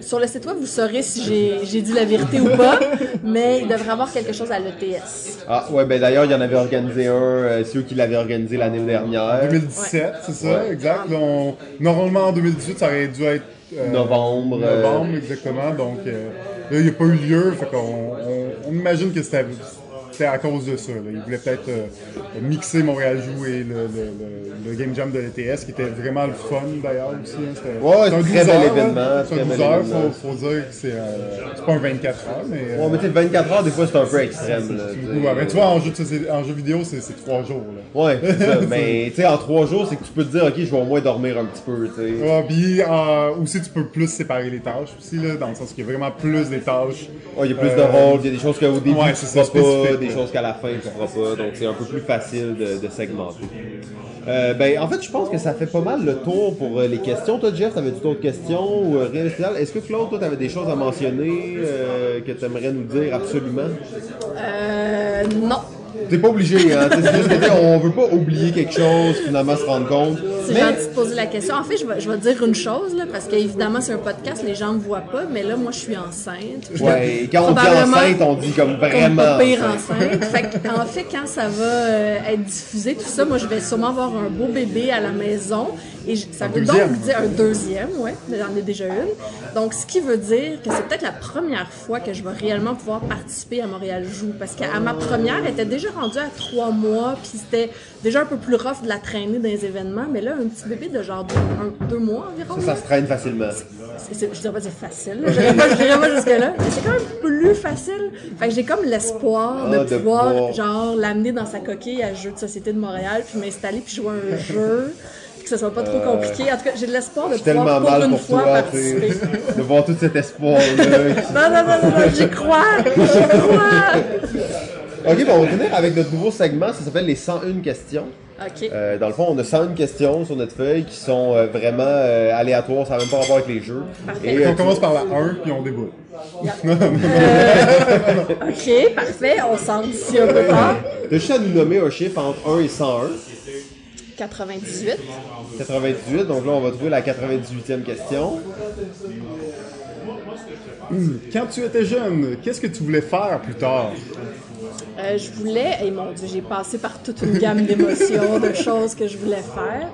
Sur le site web, vous saurez si j'ai dit la vérité ou pas, mais il devrait avoir quelque chose à l'ETS. Ah ouais, ben d'ailleurs, il y en avait organisé un, euh, c'est eux qui l'avaient organisé l'année dernière. 2017, c'est ça, Ouais. exact. On- Normalement, en 2018, ça aurait dû être... euh, Novembre, euh. Novembre, exactement. Donc, euh, là, il n'y a pas eu lieu. Fait qu'on on, on imagine que c'était c'était à cause de ça. là. Ils voulaient peut-être euh, mixer Montréal Joue et le, le- le- le Game Jam de l'ETS, qui était vraiment le fun, d'ailleurs, aussi. hein. C'était Ouais, un très 12 bel heures, événement. C'est un bel 12 heures, faut, faut dire que c'est euh, pas un 24 heures, mais... euh, Ouais, mais tu sais, 24 heures, des fois, c'est un peu extrême. Là. Ouais, mais tu vois, en jeu, en jeu vidéo, c'est c'est 3 jours. Là. Ouais, c'est ça. Mais tu sais, en trois jours, c'est que tu peux te dire, ok, je vais au moins dormir un petit peu, tu sais. Ouais, puis euh, aussi tu peux plus séparer les tâches aussi là, dans le sens qu'il y a vraiment plus des tâches. Ouais, il y a plus de rôles, il y a des choses qu'au début ouais, c'est ça, pas, spécifique, des choses qu'à la fin tu feras pas, donc c'est un peu plus facile de, segmenter. Euh, ben, en fait, je pense que ça fait pas mal le tour pour euh, les questions. Toi, Jeff, t'avais-tu d'autres questions ou euh? Est-ce que Claude, toi, t'avais des choses à mentionner euh, que t'aimerais nous dire absolument? Euh, non. T'es pas obligé, hein? C'est juste que, on veut pas oublier quelque chose, finalement se rendre compte. C'est Mais- gentil de poser la question. En fait, je vais, je vais dire une chose, là, parce qu'évidemment, c'est un podcast, les gens me voient pas, mais là, moi, je suis enceinte. Ouais, quand on dit enceinte, on dit comme Comme vraiment. pas pire enceinte. fait en fait, quand ça va euh, être diffusé, tout ça, moi, je vais sûrement avoir un beau bébé à la maison. Et je- ça veut deuxième. donc dire un deuxième, ouais, j'en ai déjà une. Donc, ce qui veut dire que c'est peut-être la première fois que je vais réellement pouvoir participer à Montréal Joue. Parce qu'à ma première, elle était déjà rendue à trois mois, puis c'était déjà un peu plus rough de la traîner dans les événements. Mais là, un petit bébé de genre deux, un- deux mois environ. Ça, ça se traîne facilement. C'est- c'est- je dirais pas que c'est facile, là. je dirais pas, pas jusque-là, mais c'est quand même plus facile. Fait que j'ai comme l'espoir Ah, de de pouvoir, pouvoir. genre, l'amener dans sa coquille à Jeux de Société de Montréal, puis m'installer, puis jouer à un jeu, que ce soit pas trop compliqué. En tout cas, j'ai de l'espoir de pouvoir pour mal une pour fois toi, participer. de voir tout cet espoir-là. Non, non, non, non, non, j'y crois, j'y crois. Ok, bon, on va finir avec notre nouveau segment, ça s'appelle les 101 questions. OK. Euh, dans le fond, on a 101 questions sur notre feuille qui sont euh, vraiment euh, aléatoires, ça n'a même pas rapport avec les jeux. Parfait. Et, euh, on commence par la 1 puis on déboule. OK, parfait. On sort d'ici un peu tard. tu as juste à nous nommer un chiffre entre 1 et 101. 98. 98, donc là on va trouver la 98e question. Quand tu étais jeune, qu'est-ce que tu voulais faire plus tard? Euh, je voulais, et mon Dieu, j'ai passé par toute une gamme d'émotions, de choses que je voulais faire.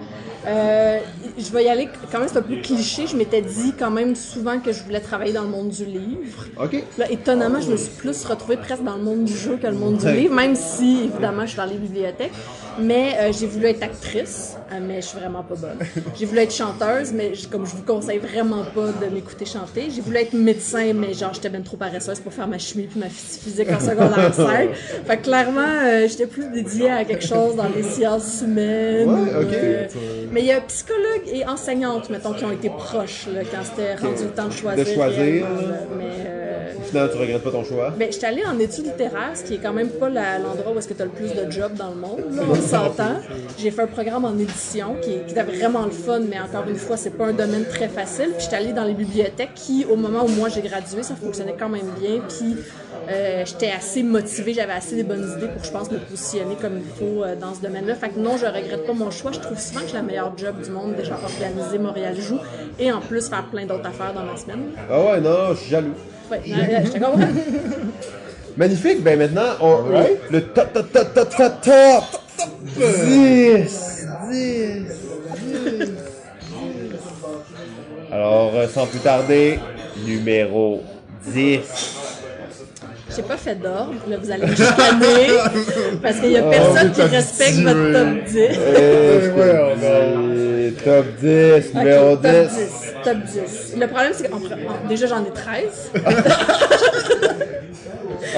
Euh, je vais y aller, quand même, c'est un peu cliché. Je m'étais dit quand même souvent que je voulais travailler dans le monde du livre. Ok. Là, étonnamment, je me suis plus retrouvée presque dans le monde du jeu que le monde du livre, même si, évidemment, je suis dans les bibliothèques. Mais euh, j'ai voulu être actrice, euh, mais je suis vraiment pas bonne. J'ai voulu être chanteuse, mais je- comme je vous conseille vraiment pas de m'écouter chanter. J'ai voulu être médecin, mais genre, j'étais bien trop paresseuse pour faire ma chimie puis ma phy- physique en secondaire 5. Fait que clairement, euh, j'étais plus dédiée à quelque chose dans les sciences humaines. Ouais, ou, ok. euh, mais il y a psychologue et enseignante, mettons, qui ont été proches là, quand c'était rendu le temps de choisir. De choisir, là. Mais, euh, Finalement, tu regrettes pas ton choix. ben, je suis allée en études littéraires, ce qui est quand même pas l'endroit où est-ce que tu as le plus de jobs dans le monde, là, on s'entend. J'ai fait un programme en édition qui, qui était vraiment le fun, mais encore une fois, c'est pas un domaine très facile. Puis j'étais allée dans les bibliothèques qui, au moment où moi j'ai gradué, ça fonctionnait quand même bien. Puis euh, j'étais assez motivée, j'avais assez des bonnes idées pour, je pense, me positionner comme il faut euh, dans ce domaine-là. Fait que non, je regrette pas mon choix. Je trouve souvent que j'ai la meilleure job du monde, déjà organiser Montréal Joue et en plus faire plein d'autres affaires dans ma semaine. Ah ouais, non, je suis jaloux. Ouais, je te comprends. Magnifique, ben maintenant, on, le top, top, top, top, top, top 10, 10, 10. Alors, euh, sans plus tarder, numéro 10. J'ai pas fait d'ordre, là vous allez me chicaner parce qu'il y a personne qui top respecte 10, votre top 10. Euh, ouais, on c'est top 10, numéro Ok, 10. top 10. Top 10. Le problème, c'est que déjà j'en ai 13.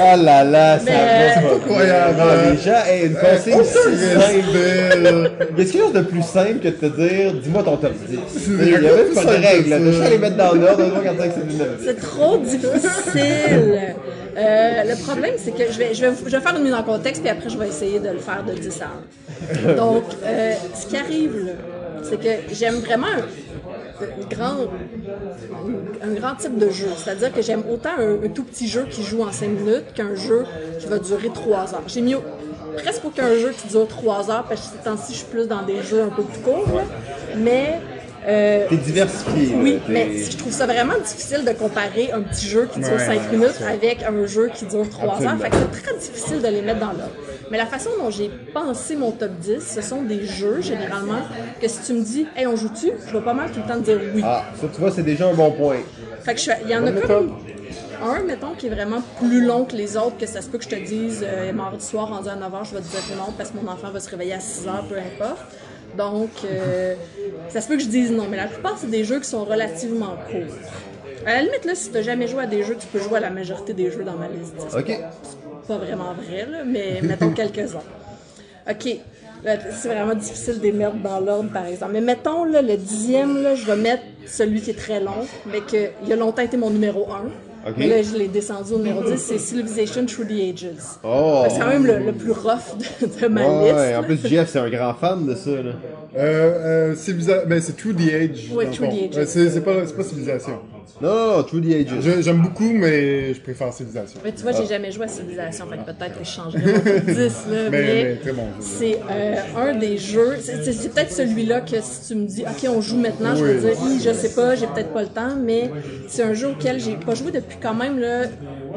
Ah là là, ça Mais, va euh, pas incroyable. Non, les gens, hey, une consigne si simple. y a quelque chose de plus simple que de te dire, dis-moi ton top 10. Il y y a a pas même plus pas de règle, juste à les mettre dans l'ordre, 1, 2, 3, 4, 5, 6, 7, 8, 9, 10. C'est trop difficile. Euh, le problème, c'est que je vais, je, vais, je vais faire une mise en contexte, puis après, je vais essayer de le faire de 10 à 1. Donc, euh, ce qui arrive, là, c'est que j'aime vraiment un, grand, un grand type de jeu. C'est-à-dire que j'aime autant un, tout petit jeu qui joue en 5 minutes qu'un jeu qui va durer 3 heures. J'ai mis presque aucun jeu qui dure 3 heures, parce que ces temps-ci, je suis plus dans des jeux un peu plus courts. Mais... euh, T'es diversifié. oui, mais je trouve ça vraiment difficile de comparer un petit jeu qui dure Ouais, 5 ouais, minutes avec un jeu qui dure 3 Absolument. heures. Fait que c'est très difficile de les mettre dans l'ordre. Mais la façon dont j'ai pensé mon top 10, ce sont des jeux, généralement, que si tu me dis, hey, on joue-tu, je vais pas mal tout le temps te dire oui. Ah, ça, tu vois, c'est déjà un bon point. Fait que je suis- il y en a Bonne comme un, mettons, qui est vraiment plus long que les autres, que ça se peut que je te dise, euh, mardi soir, rendu à 9h, je vais te dire non parce que mon enfant va se réveiller à 6h, peu importe. Donc, euh, ça se peut que je dise non, mais la plupart, c'est des jeux qui sont relativement courts. À la limite, là, si tu n'as jamais joué à des jeux, tu peux jouer à la majorité des jeux dans ma liste. C'est pas vraiment vrai, là, mais mettons quelques-uns. OK. Là, C'est vraiment difficile de les mettre dans l'ordre, par exemple. Mais mettons, là, le dixième, là, je vais mettre celui qui est très long, mais qui a longtemps été mon numéro 1. Mais là, je l'ai descendu au numéro 10, c'est Civilization Through the Ages. Oh. C'est quand même le, le plus rough de, de ma Ouais, liste. ouais, en plus, Jeff, c'est un grand fan de ça, là. Euh, euh, civisa- ben, c'est True the Age. Ouais, Through the. Ages. C'est c'est pas, c'est pas Civilisation. Non, True the Ages. Je- J'aime beaucoup, mais je préfère Civilisation. Mais tu vois, j'ai jamais joué à Civilization, fait que peut-être que je changerais mon top 10, là, mais, Mais- mais très bon jeu. c'est euh, un des jeux, c'est c'est- c'est peut-être celui-là que si tu me dis, ok, on joue maintenant, je vais Oui. dire, Hi, je sais pas, j'ai peut-être pas le temps, mais c'est un jeu auquel j'ai pas joué depuis quand même là,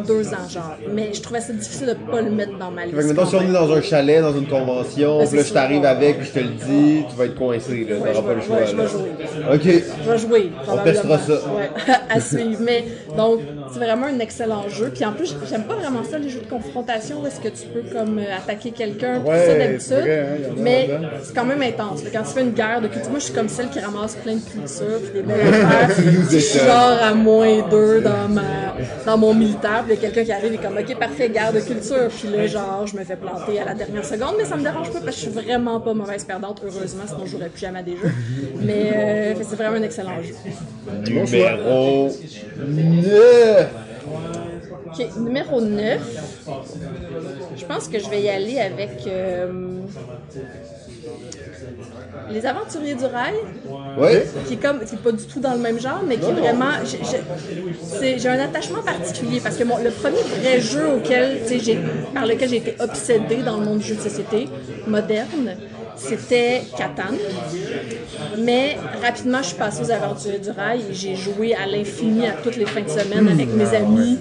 deux ans, genre. Mais je trouvais ça difficile de pas le mettre dans ma liste. Fait que quand si on est même. dans un chalet, dans une convention, Ben, puis là, c'est je ça. t'arrive avec, puis je te le dis, tu vas être coincé, là. Ouais, T'auras je pas vais- le choix, ouais, je là. vais jouer. Ok. Je vais jouer, probablement. testera ça. Ouais, à suivre. Mais donc, c'est vraiment un excellent jeu. Puis en plus, j'aime pas vraiment ça, les jeux de confrontation, où est-ce que tu peux comme euh, attaquer quelqu'un, tout Ouais, ça c'est d'habitude. hein, mais c'est quand même intense. Quand tu fais une guerre de culture, moi, je suis comme celle qui ramasse plein de cultures, puis des belles affaires. Puis je suis genre à moins deux dans, ma, dans mon militaire. Puis il y a quelqu'un qui arrive et comme, ok, parfait, guerre de culture. Puis là, genre, je me fais planter à la dernière seconde, mais ça me dérange pas parce que je suis vraiment pas mauvaise perdante, heureusement, sinon je jouerais plus jamais à des jeux. Mais euh, c'est vraiment un excellent jeu. Numéro 9. Numéro 9. Je pense que je vais y aller avec euh, Les Aventuriers du Rail, Oui. qui est, comme, qui est pas du tout dans le même genre, mais qui est vraiment. j'ai- un attachement particulier parce que mon, le premier vrai jeu auquel, par lequel j'ai été obsédée dans le monde du jeu de société moderne, c'était Catan. Mais rapidement, je suis passée aux Aventuriers du Rail et j'ai joué à l'infini à toutes les fins de semaine avec mes amis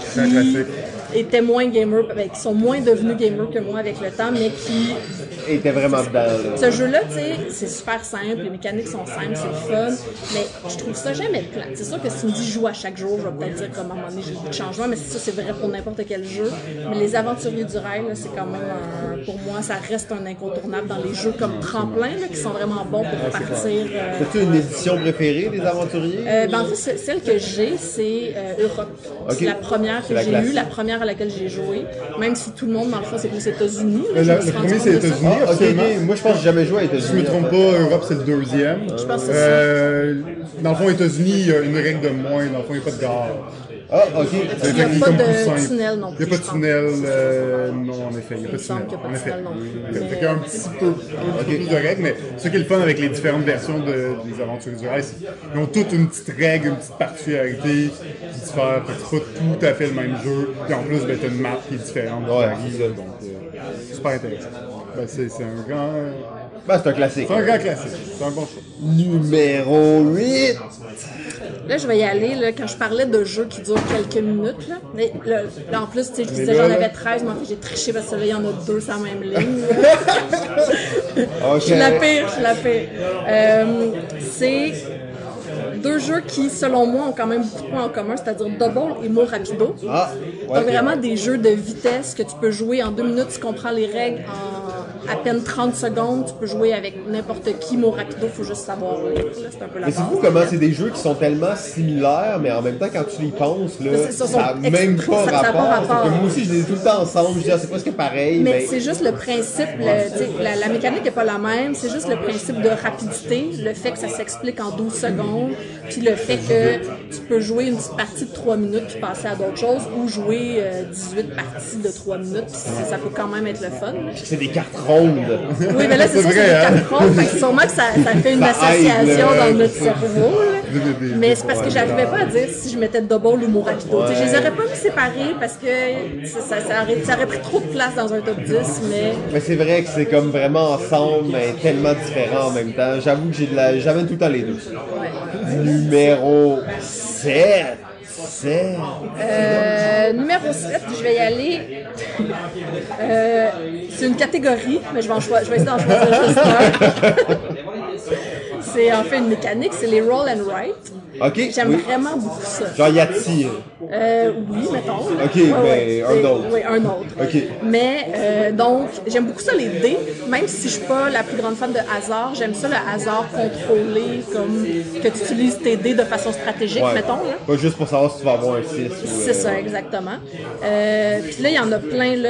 qui classique. Étaient moins gamers, ben, qui sont moins devenus gamers que moi avec le temps, mais qui était vraiment dedans. ce jeu-là, tu sais, c'est super simple, les mécaniques sont simples, c'est le fun, mais je trouve ça jamais plate. C'est sûr que si tu me dis joue à chaque jour, je vais peut-être dire comme à un moment donné j'ai beaucoup de changements, mais ça c'est vrai pour n'importe quel jeu. Mais les aventuriers du rail, c'est quand même un- pour moi, ça reste un incontournable dans les jeux comme tremplin, là, qui sont vraiment bons pour partir. euh, As-tu une édition préférée des aventuriers? euh, ben, en fait, celle que j'ai, c'est euh, Europe. Ok. C'est la première que j'ai eue, la première à laquelle j'ai joué. Même si tout le monde, dans le fond, c'est plus États-Unis. là, Le- premier, c'est ça. États-Unis. Ah. Moi, je pense que j'ai jamais joué à Si je États-Unis. me trompe pas, Europe c'est le deuxième. Je pense que c'est Euh, dans le fond, États-Unis, il y a une règle de moins. Dans le fond, il n'y a pas de gare. Ah, ok. Il n'y a pas de tunnel non Il plus. n'y a pas de tunnel. euh, non, en effet, il n'y a pas Il de tunnel. En effet. a un petit peu, plus de règles, mais ce qui est le fun avec les différentes versions de, des aventures du rail, c'est qu'ils ont toutes une petite règle, une petite particularité qui que c'est pas tout à fait le même jeu. Puis en plus, ben, t'as une map qui est différente. Ouais, c'est donc euh, super intéressant. Ben, c'est c'est un grand, Ben, c'est un classique. c'est un grand classique. C'est un bon choix. Numéro 8. Là, je vais y aller. Là, quand je parlais de jeux qui durent quelques minutes, là, mais là, là, en plus, tu sais, je disais j'en avais 13, mais en fait, j'ai triché parce que là, il y en a deux sur la même ligne. Je suis la pire, je suis la pire. Euh, c'est deux jeux qui, selon moi, ont quand même beaucoup de points en commun, c'est-à-dire Double et Mo Rapido. Ah, ouais, Donc vraiment des jeux de vitesse que tu peux jouer en deux minutes, tu comprends les règles en à peine 30 secondes, tu peux jouer avec n'importe qui, Mo Rapido, faut juste savoir lire, là, c'est un peu la Mais c'est fou comment c'est des jeux qui sont tellement similaires, mais en même temps, quand tu y penses, là, ça, n'a même pas ça- ça a pas rapport. moi aussi, je les ai tout le temps ensemble. Je dis, ah, c'est presque pareil, Mais mais. c'est juste le principe, le- la, la mécanique n'est pas la même, c'est juste le principe de rapidité, le fait que ça s'explique en 12 secondes, puis le fait que tu peux jouer une petite partie de 3 minutes puis passer à d'autres choses, ou jouer euh, 18 parties de 3 minutes, puis ça, ça peut quand même être le fun. C'est des cartes Oui, mais là, c'est C'est ça, c'est des hein? quatre rondes, fait que sûrement que ça, ça fait une association dans notre cerveau. Des- des- des- Mais c'est parce que j'arrivais pas à dire si je mettais double ou. Tu sais, Je les Ouais. aurais pas mis séparés parce que ça, ça, ça aurait, ça aurait pris trop de place dans un top 10, mais Mais c'est vrai que c'est comme vraiment ensemble, mais tellement différents en même temps. J'avoue que j'ai de la... j'avais tout le temps les deux. Numéro 7. 7. Euh, numéro 7, je vais y aller. Euh, c'est une catégorie, mais je vais, en choi- je vais essayer d'en choisir juste un. C'est en fait une mécanique, c'est les roll and write. Ok. J'aime oui. vraiment beaucoup ça. Genre Yati. Euh, oui, mettons. Ok, Ouais, ben, ouais, un autre. Oui, un autre. Ok. Mais euh, donc, j'aime beaucoup ça les dés, même si je suis pas la plus grande fan de hasard. J'aime ça le hasard contrôlé, comme que tu utilises tes dés de façon stratégique, Ouais. mettons. Là. Pas juste pour savoir si tu vas avoir un 6. C'est ça, exactement. Euh, Puis là, il y en a plein. Là,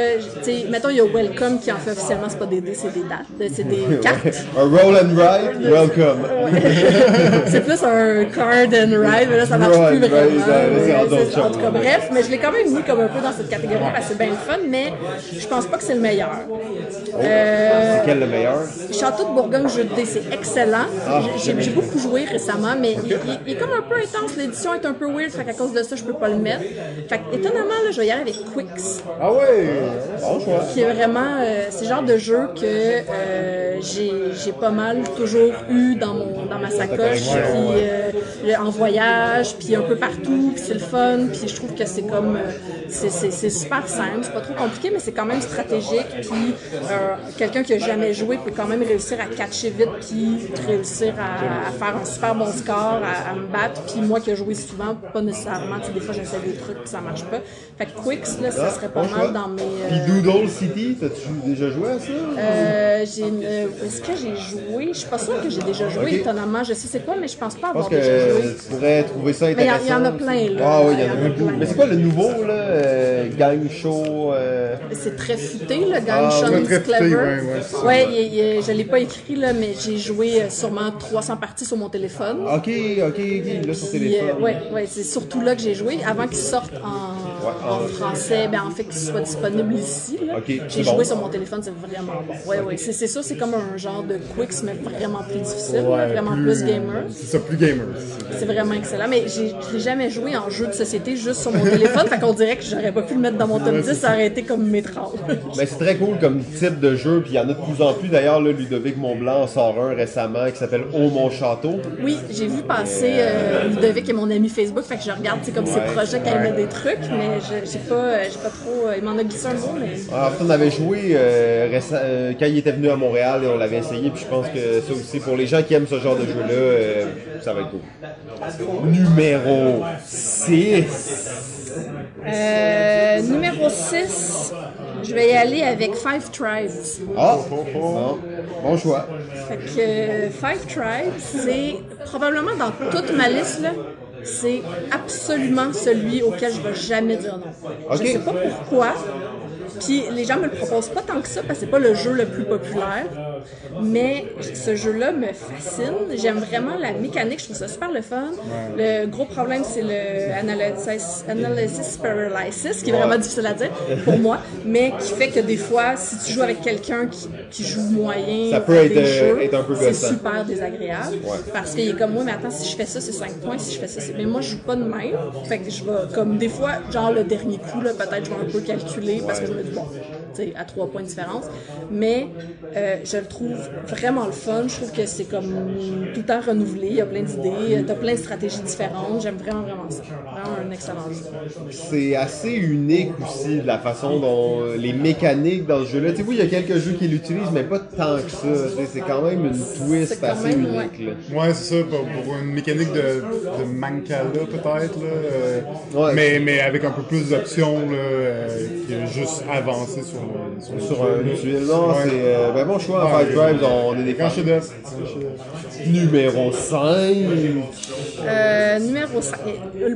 mettons, il y a Welcome qui en fait officiellement, c'est pas des dés, c'est des dates, euh, c'est des cartes. Un roll and ride, welcome. c'est plus un card and ride, mais là, ça marche plus vraiment. C'est- autre en tout cas, bref, mais je l'ai quand même mis comme un peu dans cette catégorie parce que c'est bien le fun, mais je pense pas que c'est le meilleur. Euh, C'est quel le meilleur? Château de Bourgogne jeu de dés, c'est excellent. Ah, J'ai- beaucoup joué récemment, mais il, il- il est comme un peu intense. L'édition est un peu weird, fait qu'à cause de ça, je peux pas le mettre. Fait que, étonnamment, là, je vais y aller avec Quicks Ah ouais! Bon choix. qui est vraiment euh, c'est le genre de jeu que euh, j'ai j'ai pas mal toujours eu dans mon dans ma sacoche puis en voyage puis un peu partout puis c'est le fun puis je trouve que c'est comme euh, c'est- super simple c'est pas trop compliqué mais c'est quand même stratégique puis euh, quelqu'un qui a jamais joué peut quand même réussir à catcher vite puis réussir à, à faire un super bon score à, à me battre puis moi qui ai joué souvent pas nécessairement tu sais des fois j'essaie des trucs puis ça marche pas fait que Quicks là ça Ah, serait pas bon mal choix. dans mes Puis euh, Doodle City, t'as-tu déjà joué à ça? euh, une- euh, Est-ce que j'ai joué? Je suis pas sûre que j'ai déjà joué, étonnamment. Je sais c'est quoi, mais je pense pas avoir déjà joué. Tu pourrais trouver ça Mais il y en- intéressant. il y en a plein, là. Ah oui, il y en a beaucoup. Mais c'est quoi le nouveau, là? euh, gang show? euh, C'est très futé, le gang Ah, ouais, is Clever. il- je l'ai pas écrit, là, mais j'ai joué euh, sûrement 300 parties sur mon téléphone. Ok, ok, ok, là sur téléphone. euh, ouais, ouais, c'est surtout là que j'ai joué, avant qu'il sorte en, en français, ben, en fait qu'il soit disponible ici. là. Ok, c'est J'ai bon. joué sur mon téléphone, c'est vraiment bon. Ouais, ouais. C'est c'est ça, c'est comme un genre de Quicks, mais vraiment plus difficile, vraiment plus, gamer. C'est ça, plus gamer. C'est vraiment excellent, mais j'ai j'ai jamais joué en jeu de société juste sur mon téléphone, fait qu'on dirait que j'aurais pas pu le mettre dans mon top 10, ça aurait été comme métrange. Ben, c'est très cool comme type de jeu, puis il y en a de plus en plus. D'ailleurs, là, Ludovic Montblanc en sort un récemment qui s'appelle Au Mon Château. Oui, j'ai vu passer euh, Ludovic et mon ami Facebook, fait que je regarde c'est comme ses Ouais, projets quand il ouais. met des trucs, mais je- j'ai pas, euh, j'ai pas trop. euh, il m'en a glissé un mot, mais. En fait, on avait joué euh, récem- quand il était venu à Montréal et on l'avait essayé, puis je pense que ça aussi, pour les gens qui aiment ce genre de jeu-là, ça va être cool. Numéro 6. Euh, numéro 6, je vais y aller avec Five Tribes. Ah, bon, bon choix. Fait que euh, Five Tribes, c'est probablement dans toute ma liste, là, c'est absolument celui auquel je vais jamais dire non. Je sais pas pourquoi. Puis les gens me le proposent pas tant que ça parce que c'est pas le jeu le plus populaire. Mais ce jeu-là me fascine. J'aime vraiment la mécanique, je trouve ça super le fun. Le gros problème, c'est le analysis, analysis paralysis, qui est vraiment difficile à dire pour moi, mais qui fait que des fois, si tu joues avec quelqu'un qui, qui joue moyen, Ça peut être, euh, jeux, être un peu c'est super désagréable. Parce qu'il est comme moi, mais attends, si je fais ça, c'est 5 points, si je fais ça, c'est. Mais moi, je joue pas de même. Fait que je vais, comme des fois, genre le dernier coup, là, peut-être, je vais un peu calculer parce que je me dis, bon, tu sais, à 3 points de différence. Mais euh, je le trouve vraiment le fun. Je trouve que c'est comme tout le temps renouvelé. Il y a plein d'idées, t'as plein de stratégies différentes. J'aime vraiment, vraiment ça. Vraiment un excellent jeu. C'est assez unique aussi de la façon dont euh, les mécaniques dans ce jeu-là. Tu sais, oui, il y a quelques jeux qui l'utilisent, mais pas tant que ça. C'est quand même une twist assez même, unique. ouais. c'est ça, pour, pour une mécanique de, de Mancala peut-être, là. euh, Ouais. mais, mais avec un peu plus d'options, là, euh, juste avancé sur le, sur le Sur jeu, un visuel, non, Ouais. c'est euh, ben bon choix. Five on est des Grand fans. chef-d'œuvre. Grand chef-d'œuvre. Numéro 5. Euh, numéro 5.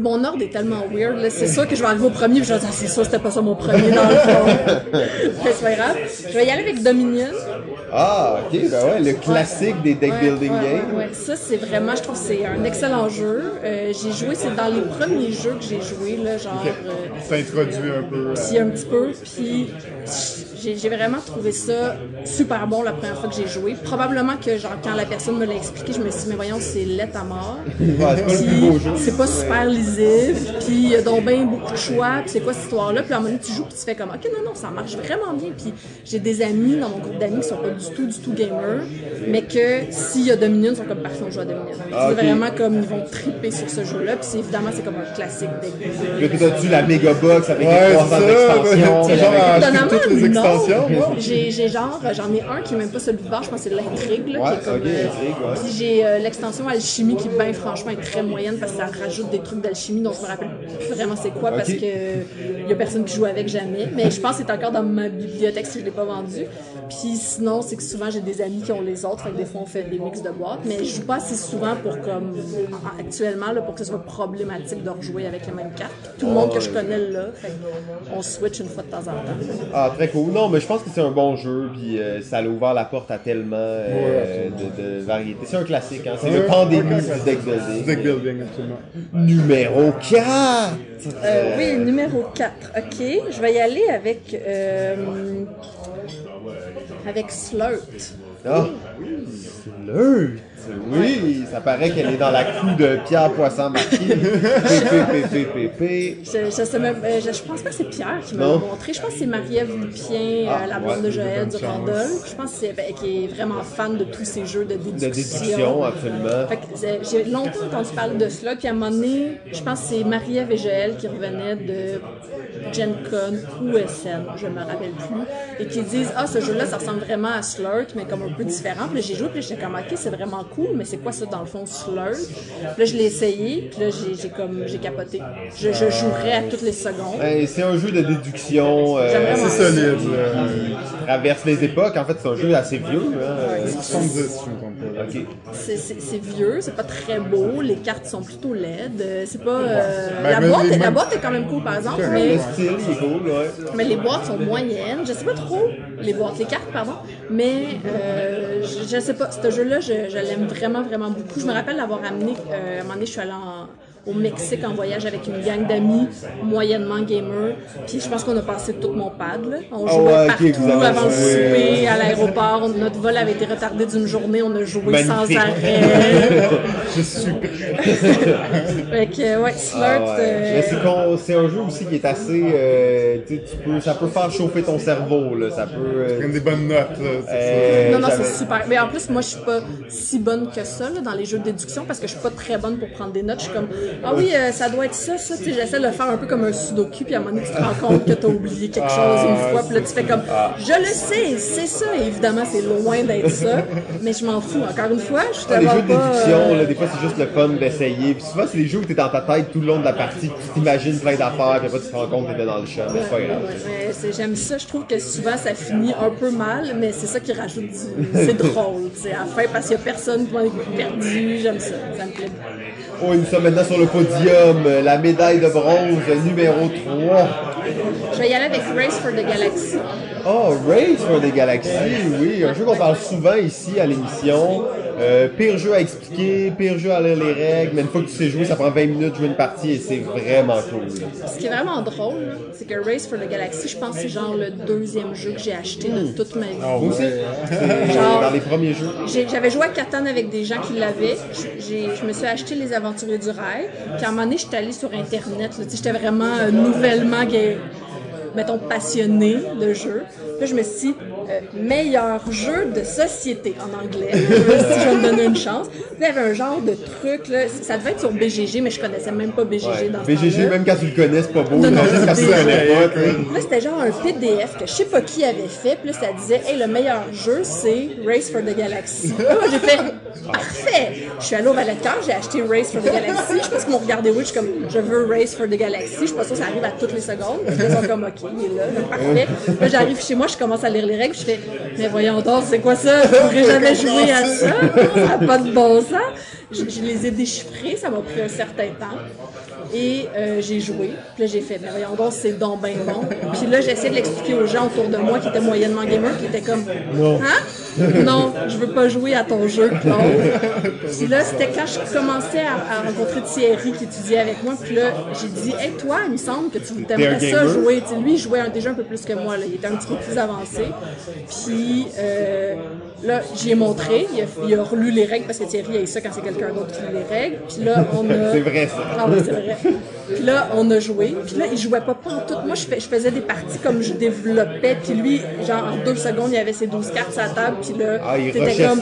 Mon ordre est tellement weird. C'est sûr que je vais arriver au premier. puis Je vais dire, Ah, c'est sûr, c'était pas ça mon premier dans le fond. C'est pas grave. Je vais y aller avec Dominion. Ah, ok, ben ouais, le classique des deck Ouais, building ouais, games. ouais. Ça, c'est vraiment, je trouve que c'est un excellent jeu. Euh, j'ai joué, c'est dans les premiers jeux que j'ai joué, là, genre. euh, T'introduis un peu. euh, puis un petit peu, puis j'ai vraiment trouvé ça super bon la première fois que j'ai joué. Probablement que genre quand la personne me l'a expliqué, je me suis dit mais voyons c'est laid à mort. Ouais, c'est pas super lisible, puis il y a donc bien beaucoup de choix, puis c'est quoi cette histoire-là, puis à un moment donné tu joues puis tu fais comme ok non non ça marche vraiment bien, puis j'ai des amis dans mon groupe d'amis qui sont pas du tout du tout gamers, mais que s'il y a Dominion ils sont comme parfait on joue à Dominion. Ah, c'est vraiment comme ils vont triper sur ce jeu-là, puis c'est évidemment c'est comme un classique deck building. Puis t'as-tu la méga box avec Ouais, les c'est 300 ça, extensions. genre toutes les non. extensions, moi. J'ai, j'ai genre, j'en ai un qui est même pas celui de je pense que c'est l'intrigue, là, Ouais, qui est comme, euh. Puis j'ai euh, l'extension alchimie qui, ben franchement, est très moyenne parce que ça rajoute des trucs d'alchimie dont je me rappelle plus vraiment c'est quoi parce que euh, y a personne qui joue avec jamais. Mais je pense que c'est encore dans ma bibliothèque si je l'ai pas vendu. Puis sinon, c'est que souvent j'ai des amis qui ont les autres, fait que des fois on fait des mix de boîtes, mais je joue pas assez souvent pour comme actuellement là pour que ce soit problématique de rejouer avec les mêmes cartes. Tout le monde que je connais là, fait on switch une fois de temps en temps. Ah, très cool. Non, mais je pense que c'est un bon jeu, puis euh, ça a ouvert la porte à tellement euh, de, de variétés. C'est un classique, hein. C'est le pandémie du deck building. Deck building, absolument. Numéro 4. Euh, oui, numéro 4. OK. Je vais y aller avec. euh, avec Slurt. Ah, Flirt. Oui, ça paraît qu'elle est dans la coue de Pierre Poisson Marquis. Je, je, sais même, euh, je, je pense pas que c'est Pierre qui m'a montré. Je pense que c'est Marie-Ève Lupien, Ah, euh, la ouais, blonde de Joël du. Randolph. Je pense que c'est, ben, qui est vraiment fan de tous ces jeux de déduction. De déduction, absolument. C'est- j'ai longtemps entendu parler de cela, puis à un moment donné, je pense que c'est Marie-Ève et Joël qui revenaient de Gen Con ou SN, je me rappelle plus, et qui disent Ah, ce jeu-là, ça ressemble vraiment à Slurt, mais comme un peu différent. Puis là, j'ai joué, puis j'étais comme Ok, c'est vraiment cool, mais c'est quoi ça dans le fond, Slurt Puis là, je l'ai essayé, puis là, j'ai j'ai comme j'ai capoté. Je, je jouerais à toutes les secondes. Hey, c'est un jeu de déduction euh, J'aime vraiment C'est solide, là. qui traverse les époques. En fait, c'est un jeu assez vieux. 70, si je me trompe pas. Ok. C'est- C'est c'est vieux, c'est pas très beau, les cartes sont plutôt laides. euh, C'est pas. euh, Ben, la, mais boîte, les la boîte est quand même cool, par exemple, Le mais, style, c'est cool, ouais. mais les boîtes sont moyennes. Je sais pas trop, les boîtes, les cartes, pardon, mais euh, je, je sais pas. Ce jeu-là, je, l'aime vraiment, vraiment beaucoup. Je me rappelle l'avoir amené, euh, à un moment donné, je suis allée en- au Mexique en voyage avec une gang d'amis moyennement gamers. Puis je pense qu'on a passé tout mon pad. Là. On Ah jouait ouais, partout avant le souper, à l'aéroport. Notre vol avait été retardé d'une journée. On a joué sans arrêt. Je suis fait que, ouais, Ah ouais. euh, c'est un jeu aussi qui est assez. euh, tu sais, tu peux, ça peut faire chauffer ton cerveau. Là. Ça peut. euh, Prendre des bonnes notes, là, euh, Non, non, c'est super. Mais en plus, moi, je suis pas si bonne que ça là, dans les jeux de déduction parce que je suis pas très bonne pour prendre des notes. Je suis comme, ah oui, euh, ça doit être ça, ça. Tu j'essaie de le faire un peu comme un sudoku, puis à un moment donné, tu te rends compte que t'as oublié quelque chose une fois, puis là, tu fais comme, je le sais, c'est ça. Et évidemment, c'est loin d'être ça, mais je m'en fous. Encore une fois, je suis Ah, les jeux de déduction, euh, là, des fois c'est juste le fun d'essayer. Puis souvent c'est des jeux où t'es dans ta tête tout le long de la partie, puis tu t'imagines plein d'affaires, puis après tu te rends compte que t'étais dans le champ, mais c'est pas grave. Ouais, ouais, J'aime ça. Je trouve que souvent ça finit un peu mal, mais c'est ça qui rajoute du. C'est drôle, tu sais, à la fin, parce qu'il y a personne qui est perdu. J'aime ça. Ça me plaît. Oh, nous sommes maintenant sur le podium, la médaille de bronze numéro 3. Je vais y aller avec Race for the Galaxy. Oh, Race for the Galaxy, oui, un jeu qu'on parle souvent ici à l'émission. Euh, pire jeu à expliquer, pire jeu à lire les règles, mais une fois que tu sais jouer, ça prend 20 minutes de jouer une partie et c'est vraiment cool. Ce qui est vraiment drôle, c'est que Race for the Galaxy, je pense que c'est genre le deuxième jeu que j'ai acheté de toute ma vie. Moi aussi, Genre- dans les premiers jeux. J'avais joué à Catan avec des gens qui l'avaient. Je- me suis acheté Les Aventuriers du Rail. Puis à un moment donné, j'étais allée sur Internet. J'étais vraiment euh, nouvellement, mettons, passionnée de jeu. Puis là, je me suis dit, euh, meilleur jeu de société en anglais. Dit, je vais me donner une chance. Il y avait un genre de truc, là. ça devait être sur BGG, mais je connaissais même pas BGG Ouais. dans ce BGG, même quand tu le connais, c'est pas beau. Non, non, quand tu le. Là, c'était genre un PDF que je sais pas qui avait fait. Puis là, ça disait, hey, le meilleur jeu, c'est Race for the Galaxy. Là, j'ai fait, parfait. Je suis allée au Valet de j'ai acheté Race for the Galaxy. Je pense qu'ils m'ont regardé, oui, je suis comme, je veux Race for the Galaxy. Je suis pas sûre que ça arrive à toutes les secondes. Ils sont comme, ok, il est là, parfait. Là, j'arrive chez moi, je commence à lire les règles. Je fais, mais voyons donc, c'est quoi ça? Je pourrais jamais jouer à ça. Ça n'a pas de bon sens. Je, je les ai déchiffrés, ça m'a pris un certain temps. Et euh, j'ai joué. Puis là, j'ai fait, mais voyons donc, c'est donc ben bon. Puis là, j'essayais de l'expliquer aux gens autour de moi qui étaient moyennement gamers, qui étaient comme, hein? Non, je veux pas jouer à ton jeu, Claude. Puis là, c'était quand je commençais à, à rencontrer Thierry qui étudiait avec moi. Puis là, j'ai dit, hey, toi, il me semble que tu aimerais ça jouer. Tu sais, lui, il jouait un- déjà un peu plus que moi. Là. Il était un petit peu plus avancé. Puis euh, là, j'y ai montré. Il a, il a relu les règles parce que Thierry a ça quand c'est quelqu'un d'autre qui lit les règles. Puis là, on a. C'est vrai, ça. Ah oui, c'est vrai. Puis là, on a joué. Puis là, il jouait pas tout. Moi, je, fais- je faisais des parties comme je développais. Puis lui, genre, en deux secondes, il avait ses 12 cartes sur la table. Puis là, Ah, t'étais comme.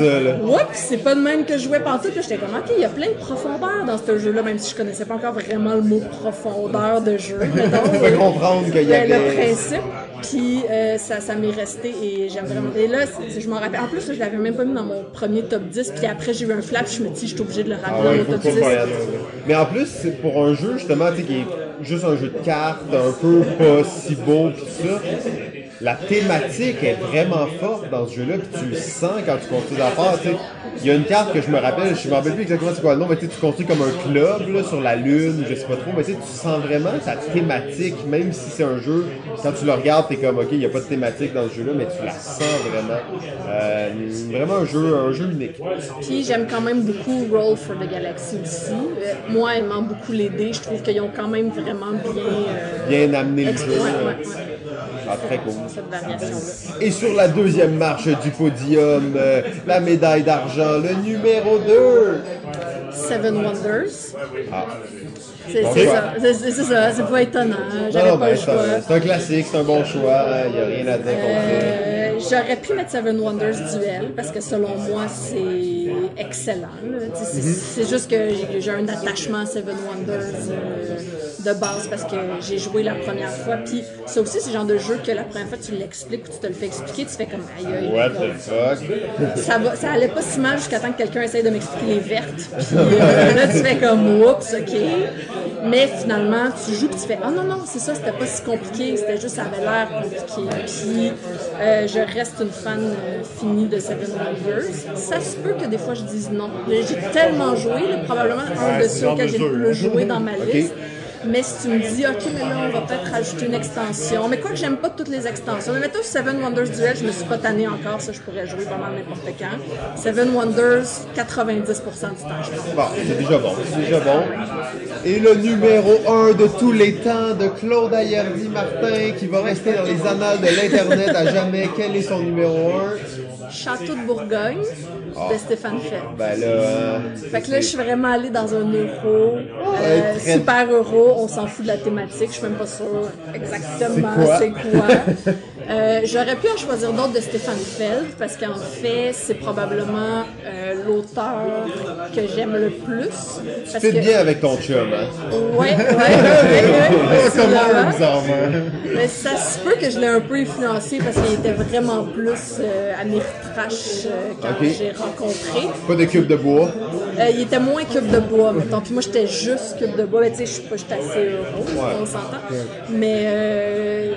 Oups, c'est pas de même que je jouais pantoute. Puis là, j'étais comme, OK, il y a plein de profondeur dans ce jeu-là, même si je connaissais pas encore vraiment le mot profondeur de jeu. Tu peux comprendre qu'il y Ben, le avait. principe. Puis euh, ça, ça m'est resté et j'aime vraiment. Et là, je m'en rappelle. En plus, je l'avais même pas mis dans mon premier top 10. Puis après, j'ai eu un flap. Je me dis, je suis obligée de le Ah ramener ouais, dans mon top pas 10. faire attention. Mais en plus, c'est pour un jeu justement tu sais, qui est juste un jeu de cartes, un peu pas si beau tout ça. La thématique est vraiment forte dans ce jeu-là, puis tu le sens quand tu construis sais. Il y a une carte que je me rappelle, je me rappelle plus exactement c'est quoi le nom, mais tu construis comme un club là, sur la lune, je sais pas trop, mais tu sens vraiment ta thématique, même si c'est un jeu, quand tu le regardes, t'es comme ok, il n'y a pas de thématique dans ce jeu-là, mais tu la sens vraiment. Euh, vraiment un jeu, un jeu unique. Puis j'aime quand même beaucoup Roll for the Galaxy aussi. Euh, moi, aimant beaucoup les dés, je trouve qu'ils ont quand même vraiment bien. euh, Bien amené le jeu. ouais, ouais, ouais. Ah, très cool. Cette. Et sur la deuxième marche du podium, euh, la médaille d'argent, le numéro 2. Seven Wonders. Ah. C'est choix. ça. C'est ça. C'est pas étonnant. J'avais Non, pas ben, le choix. un- c'est un classique, c'est un bon choix, il n'y a rien à dire contre ça. Euh, J'aurais pu mettre Seven Wonders Duel parce que selon moi c'est excellent. C'est Mhm. c'est juste que j'ai- un attachement à Seven Wonders euh, de base parce que j'ai joué la première fois. Puis ça aussi c'est le genre de jeu que la première fois tu l'expliques ou tu te le fais expliquer, tu fais comme aïe aïe. What the fuck? ça, va, ça allait pas si mal jusqu'à temps que quelqu'un essaye de m'expliquer les vertes. Puis euh, là, tu fais comme, oups, ok. Mais finalement, tu joues puis tu fais, ah non, non, c'est ça, c'était pas si compliqué, c'était juste, ça avait l'air compliqué. Puis euh, je reste une fan euh, finie de Seven Wonders. Ça se peut que des fois je dise non. J'ai tellement joué, là, probablement un de ceux que j'ai le plus joué dans ma liste. Mais si tu me dis, ok, mais là, on va peut-être rajouter une extension. Mais quoi que j'aime pas toutes les extensions. Mais mettons Seven Wonders Duel, je me suis pas tanné encore, ça je pourrais jouer pendant n'importe quand. Seven Wonders, 90% du temps, je. Bon, c'est déjà bon, c'est déjà bon. Et le numéro 1 de tous les temps de Claude Ayerdi Martin qui va rester dans les annales de l'Internet à jamais. Quel est son numéro 1 Château de Bourgogne de Stéphane Feld. Ben là. hein, Fait que là, je suis vraiment allée dans un euro, euh, très- super euro, on s'en fout de la thématique, je suis même pas sûre exactement C'est quoi? Euh, J'aurais pu en choisir d'autres de Stéphane Feld, parce qu'en fait, c'est probablement euh, l'auteur que j'aime le plus. Parce Tu que... fais bien avec ton chum, hein? Ouais, ouais, ouais, Comment, bizarrement? Mais ça se peut que je l'ai un peu influencé parce qu'il était vraiment plus euh, Ameritrash euh, quand j'ai rencontré. Pas de cube de bois? Il était moins cube de bois, mettons. Puis moi, j'étais juste cube de bois. Mais tu sais, je suis pas, assez heureux, on s'entend. Mais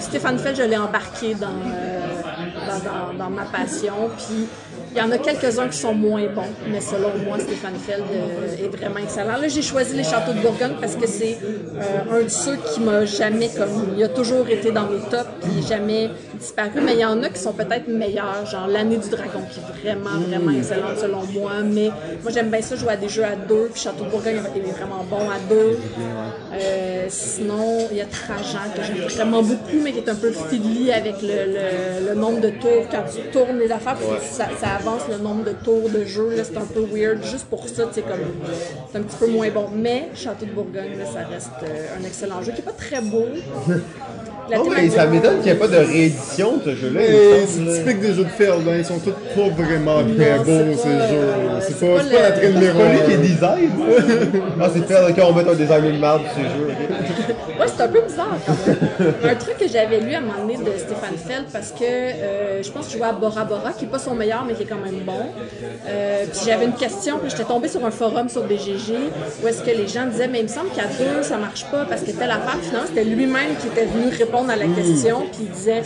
Stéphane Feld, je l'ai embarqué dans, euh, dans, dans- dans ma passion. Puis il y en a quelques-uns qui sont moins bons, mais selon moi, Stéphane Feld euh, est vraiment excellent. Là, j'ai choisi les Châteaux de Bourgogne parce que c'est euh, un de ceux qui m'a jamais comme. Il a toujours été dans mes tops, puis jamais disparu. Mais il y en a qui sont peut-être meilleurs, genre l'année du dragon, qui est vraiment, vraiment excellente selon moi. Mais moi, j'aime bien ça jouer à des jeux à deux, puis Château de Bourgogne est vraiment bon à deux. Euh, sinon, il y a Trajan que j'aime vraiment beaucoup, mais qui est un peu fiddly avec le, le- le nombre de tours. Quand tu tournes les affaires, puis ça, ça avance le nombre de tours de jeu. là, C'est un peu weird. Juste pour ça, c'est comme c'est un petit peu moins bon. Mais Château de Bourgogne, là, ça reste euh, un excellent jeu qui n'est pas très beau. La Oh, mais ça m'étonne qu'il n'y ait pas de réédition de ce jeu-là. c'est typique des jeux de Feld, hein. ils sont tous pas vraiment très Non, beaux c'est ces pas, jeux. C'est c'est pas, pas c'est pas la traîne C'est numéro pas lui qui est 1. design. ah, c'est faire, ok, on met un design de marde sur ces jeux. Ouais, c'est un peu bizarre quand même. un truc que j'avais lu à un moment donné de Stéphane Feld parce que euh, je pense que je jouais à Bora Bora, qui n'est pas son meilleur, mais qui est quand même bon. Euh, puis j'avais une question, puis j'étais tombée sur un forum sur BGG où est-ce que les gens disaient, mais il me semble qu'à deux, ça marche pas parce que telle affaire. Finalement, c'était lui-même qui était venu répondre à la question, puis il disait,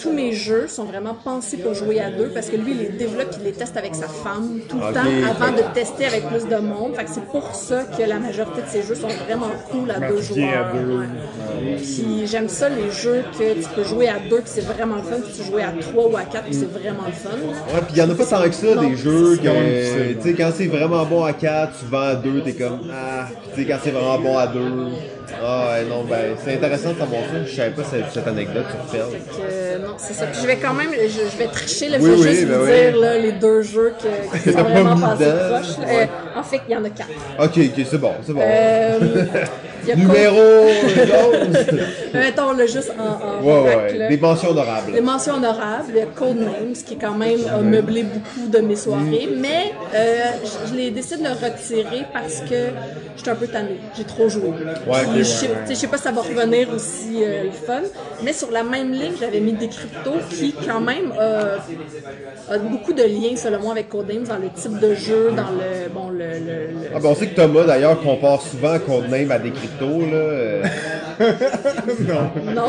tous mes jeux sont vraiment pensés pour jouer à deux parce que lui, il les développe, il les teste avec sa femme tout le temps avant de tester avec plus de monde. Fait que c'est pour ça que la majorité de ces jeux sont vraiment cool à deux à joueurs. deux. ouais. Puis j'aime ça les jeux que tu peux jouer à deux puis c'est vraiment le fun, puis tu joues à trois ou à quatre puis c'est vraiment le fun. Ouais, puis il y en a pas tant que ça, Non, des jeux que, tu sais, quand c'est vraiment bon à 4, tu vends à 2, t'es comme, ah, tu sais, quand c'est vraiment bon à 2, ah, ouais, non, ben, c'est intéressant de savoir ça, je savais pas cette, cette anecdote sur que, euh, non, c'est ça. Puis je vais quand même, je, je vais tricher, là, je Oui, vais oui, juste ben vous oui. dire là, les deux jeux que, qui sont vraiment passés proches. là. Euh, en fait, il y en a quatre. Ok, ok, c'est bon, c'est bon. Euh, Numéro 11! Code- Mettons le juste en, en ouais, ouais, des mentions honorables. Les mentions honorables, il y a Codenames, qui quand même a meublé beaucoup de mes soirées, mais euh, je, je les décide de le retirer parce que je suis un peu tannée. J'ai trop joué. Puis ok, je, sais- pas si ça va revenir aussi euh, le fun, mais sur la même ligne, j'avais mis Decrypto qui quand même euh, a beaucoup de liens selon moi avec Codenames dans le type de jeu, dans le bon le, le- le- Ah, ben, on sait que Thomas, d'ailleurs, compare souvent Codename à des cryptos, là. euh. non,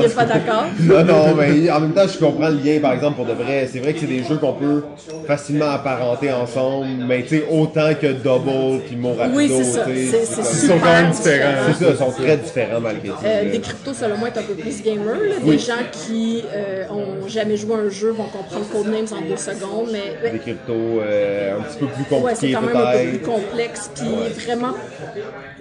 il est pas d'accord. Non, non, mais en même temps, je comprends le lien, par exemple, pour de vrai. C'est vrai que c'est des jeux qu'on peut facilement apparenter ensemble, mais tu sais, autant que Double puis Mon Rapido, Oui, c'est ça. tu sais, C'est c'est c'est comme- super sont quand même différent. différents. C'est ça, ils sont très différents malgré tout. Euh, des cryptos, selon moi, est un peu plus gamer. là. Oui. Des gens qui euh, ont jamais joué à un jeu vont comprendre Codenames en deux secondes, mais Des cryptos euh, un petit peu plus ouais, c'est compliqués, quand même un peu plus complexe, puis vraiment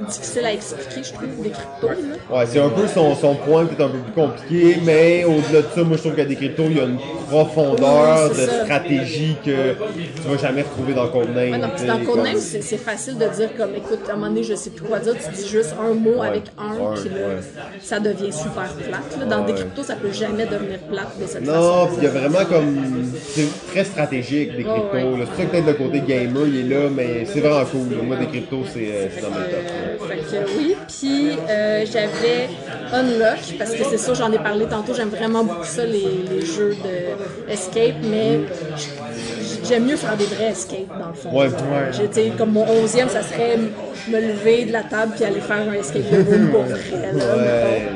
difficile à expliquer, je trouve, des cryptos. là. Ouais, c'est un peu son, son point peut-être un peu plus compliqué, mais au-delà de ça, moi je trouve qu'à des cryptos, il y a une profondeur Oui, de ça. stratégie que tu vas jamais retrouver dans Codename. Ouais, non, puis dans Codenames, c'est c'est facile de dire comme, écoute, à un moment donné, je sais plus quoi dire, tu dis juste un mot avec un, puis là, ça devient super plate. là. Dans des cryptos, ça peut jamais devenir plate de cette Non, façon. puis il y a vraiment comme. C'est très stratégique des cryptos. C'est pour ça que peut-être le côté gamer il est là, mais c'est vraiment cool. Moi, des cryptos, c'est euh, c'est dans mes. Euh, que oui, puis euh, j'avais Unlock, parce que c'est sûr, j'en ai parlé tantôt, j'aime vraiment beaucoup ça, les, les jeux de escape, mais j'aime mieux faire des vrais escapes, dans le fond. Ouais. Tu sais, comme mon onzième, ça serait me lever de la table puis aller faire un escape de room pour vrai. là, Ouais.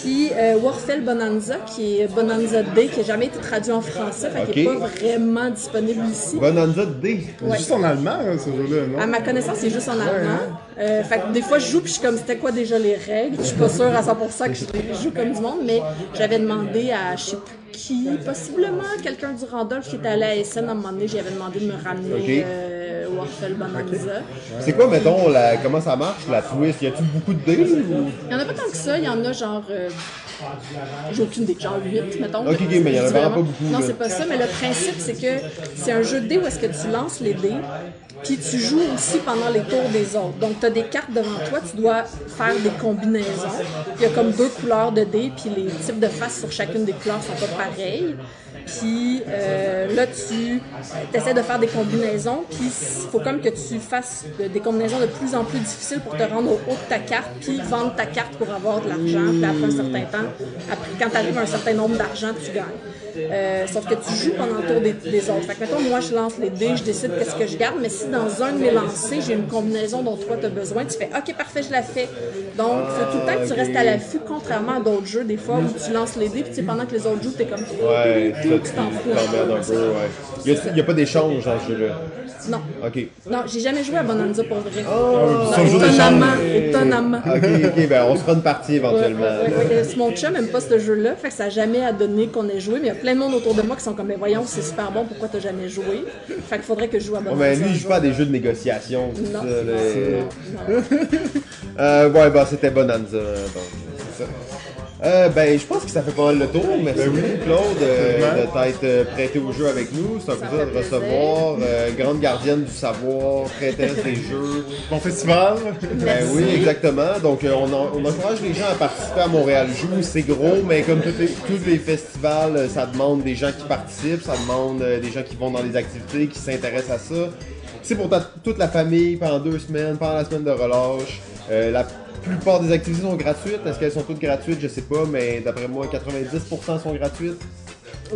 Puis euh, Warfel Bonanza, qui est Bonanza D, qui n'a jamais été traduit en français, fait qu'il n'est pas vraiment disponible ici. Bonanza D. C'est juste en allemand, hein, ce jeu-là, non? À ma connaissance, c'est juste en allemand. Euh, fait que des fois, je joue, puis je suis comme, c'était quoi déjà les règles? Je suis pas sûre à 100% que je joue comme du monde, mais j'avais demandé à, je sais plus qui, possiblement quelqu'un du Randolph qui était allé à SN à un moment donné, j'avais demandé de me ramener Ok. euh, au Bonanza. C'est quoi, mettons, la, comment ça marche, la twist? Y a-tu beaucoup de dés ou... Il y en a pas tant que ça, il y en a genre. euh, j'ai aucune idée, genre 8, mettons. Ok, mais il y en a vraiment pas beaucoup, Non, c'est pas ça, mais le principe, c'est que c'est un jeu de dés où est-ce que tu lances les dés, puis tu joues aussi pendant les tours des autres. Donc, tu as des cartes devant toi, tu dois faire des combinaisons. Il y a comme deux couleurs de dés, puis les types de faces sur chacune des couleurs sont pas pareils. Puis euh, là, tu essaies de faire des combinaisons, puis il faut comme que tu fasses de- des combinaisons de plus en plus difficiles pour te rendre au haut de ta carte, puis vendre ta carte pour avoir de l'argent. Puis après un certain temps, quand tu arrives à un certain nombre d'argent, tu gagnes. Euh, sauf que tu joues pendant le tour des, des autres. Fait que mettons, moi, je lance les dés, je décide qu'est-ce que je garde, mais si dans un de mes lancers, j'ai une combinaison dont toi, tu as besoin, tu fais OK, parfait, je la fais. Donc, faut tout le temps que tu restes à l'affût, contrairement à d'autres jeux, des fois, où tu lances les dés, puis pendant que les autres jouent, tu es comme. Ouais, tu t'en fous. Y a, y a pas d'échange dans ce jeu-là? Non. Ok. Non, j'ai jamais joué à Bonanza pour vrai. Oh, jeu étonnamment, étonnamment. Ok, ok, ben on se fera une partie éventuellement. ouais, ouais, ouais. Mon chum aime pas ce jeu-là, fait que ça n'a jamais à donner qu'on ait joué, mais il y a plein de monde autour de moi qui sont comme, mais voyons, c'est super bon, pourquoi t'as jamais joué? Fait qu'il faudrait que je joue à Bonanza. mais lui, un il joue pas à des jeux de négociation. tout Non, ça, non, non. Euh, ouais, bah c'était Bonanza. Donc, c'est ça. Euh, ben, je pense que ça fait pas mal le tour. Merci beaucoup, Claude, euh, de t'être euh, prêté au jeu avec nous. C'est un plaisir de fait recevoir. Euh, grande gardienne du savoir, très intéresse des jeux. Bon festival. Ben oui, exactement. Donc, euh, on, en- on encourage les gens à participer à Montréal Joue. C'est gros, mais comme tous les, tous les festivals, ça demande des gens qui participent, ça demande euh, des gens qui vont dans les activités, qui s'intéressent à ça. C'est pour ta- toute la famille pendant deux semaines, pendant la semaine de relâche. Euh, la plupart des activités sont gratuites. Est-ce qu'elles sont toutes gratuites? Je sais pas, mais d'après moi, 90% sont gratuites.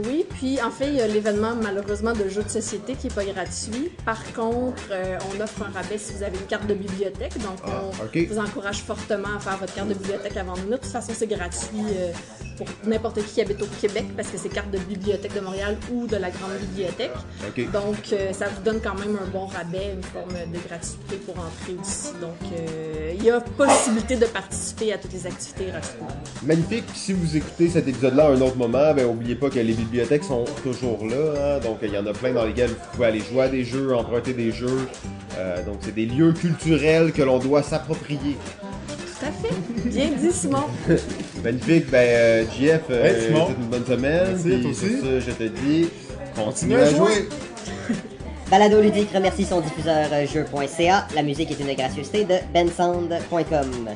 Oui, puis en fait, il y a l'événement malheureusement de jeux de société qui n'est pas gratuit. Par contre, euh, on offre un rabais si vous avez une carte de bibliothèque. Donc, Ah, on vous encourage fortement à faire votre carte de bibliothèque avant nous. De toute façon, c'est gratuit euh, pour n'importe qui qui habite au Québec parce que c'est carte de bibliothèque de Montréal ou de la grande bibliothèque. Donc, euh, ça vous donne quand même un bon rabais, une forme de gratuité pour entrer aussi. Donc, euh, il y a possibilité de participer à toutes les activités gratuitement. Magnifique. Si vous écoutez cet épisode-là à un autre moment, ben oubliez pas que les bibliothèques sont toujours là. hein. Donc il y en a plein dans lesquels vous pouvez aller jouer à des jeux, emprunter des jeux. Euh, donc c'est des lieux culturels que l'on doit s'approprier. Tout à fait. Bien dit, Simon. Magnifique. Ben euh, JF, euh, Simon. c'est une bonne semaine. Merci, toi aussi. sur ce, je te dis, continue Continue à jouer. Balado Ludique remercie son diffuseur euh, jeu.ca. La musique est une gracieuseté de bensound.com.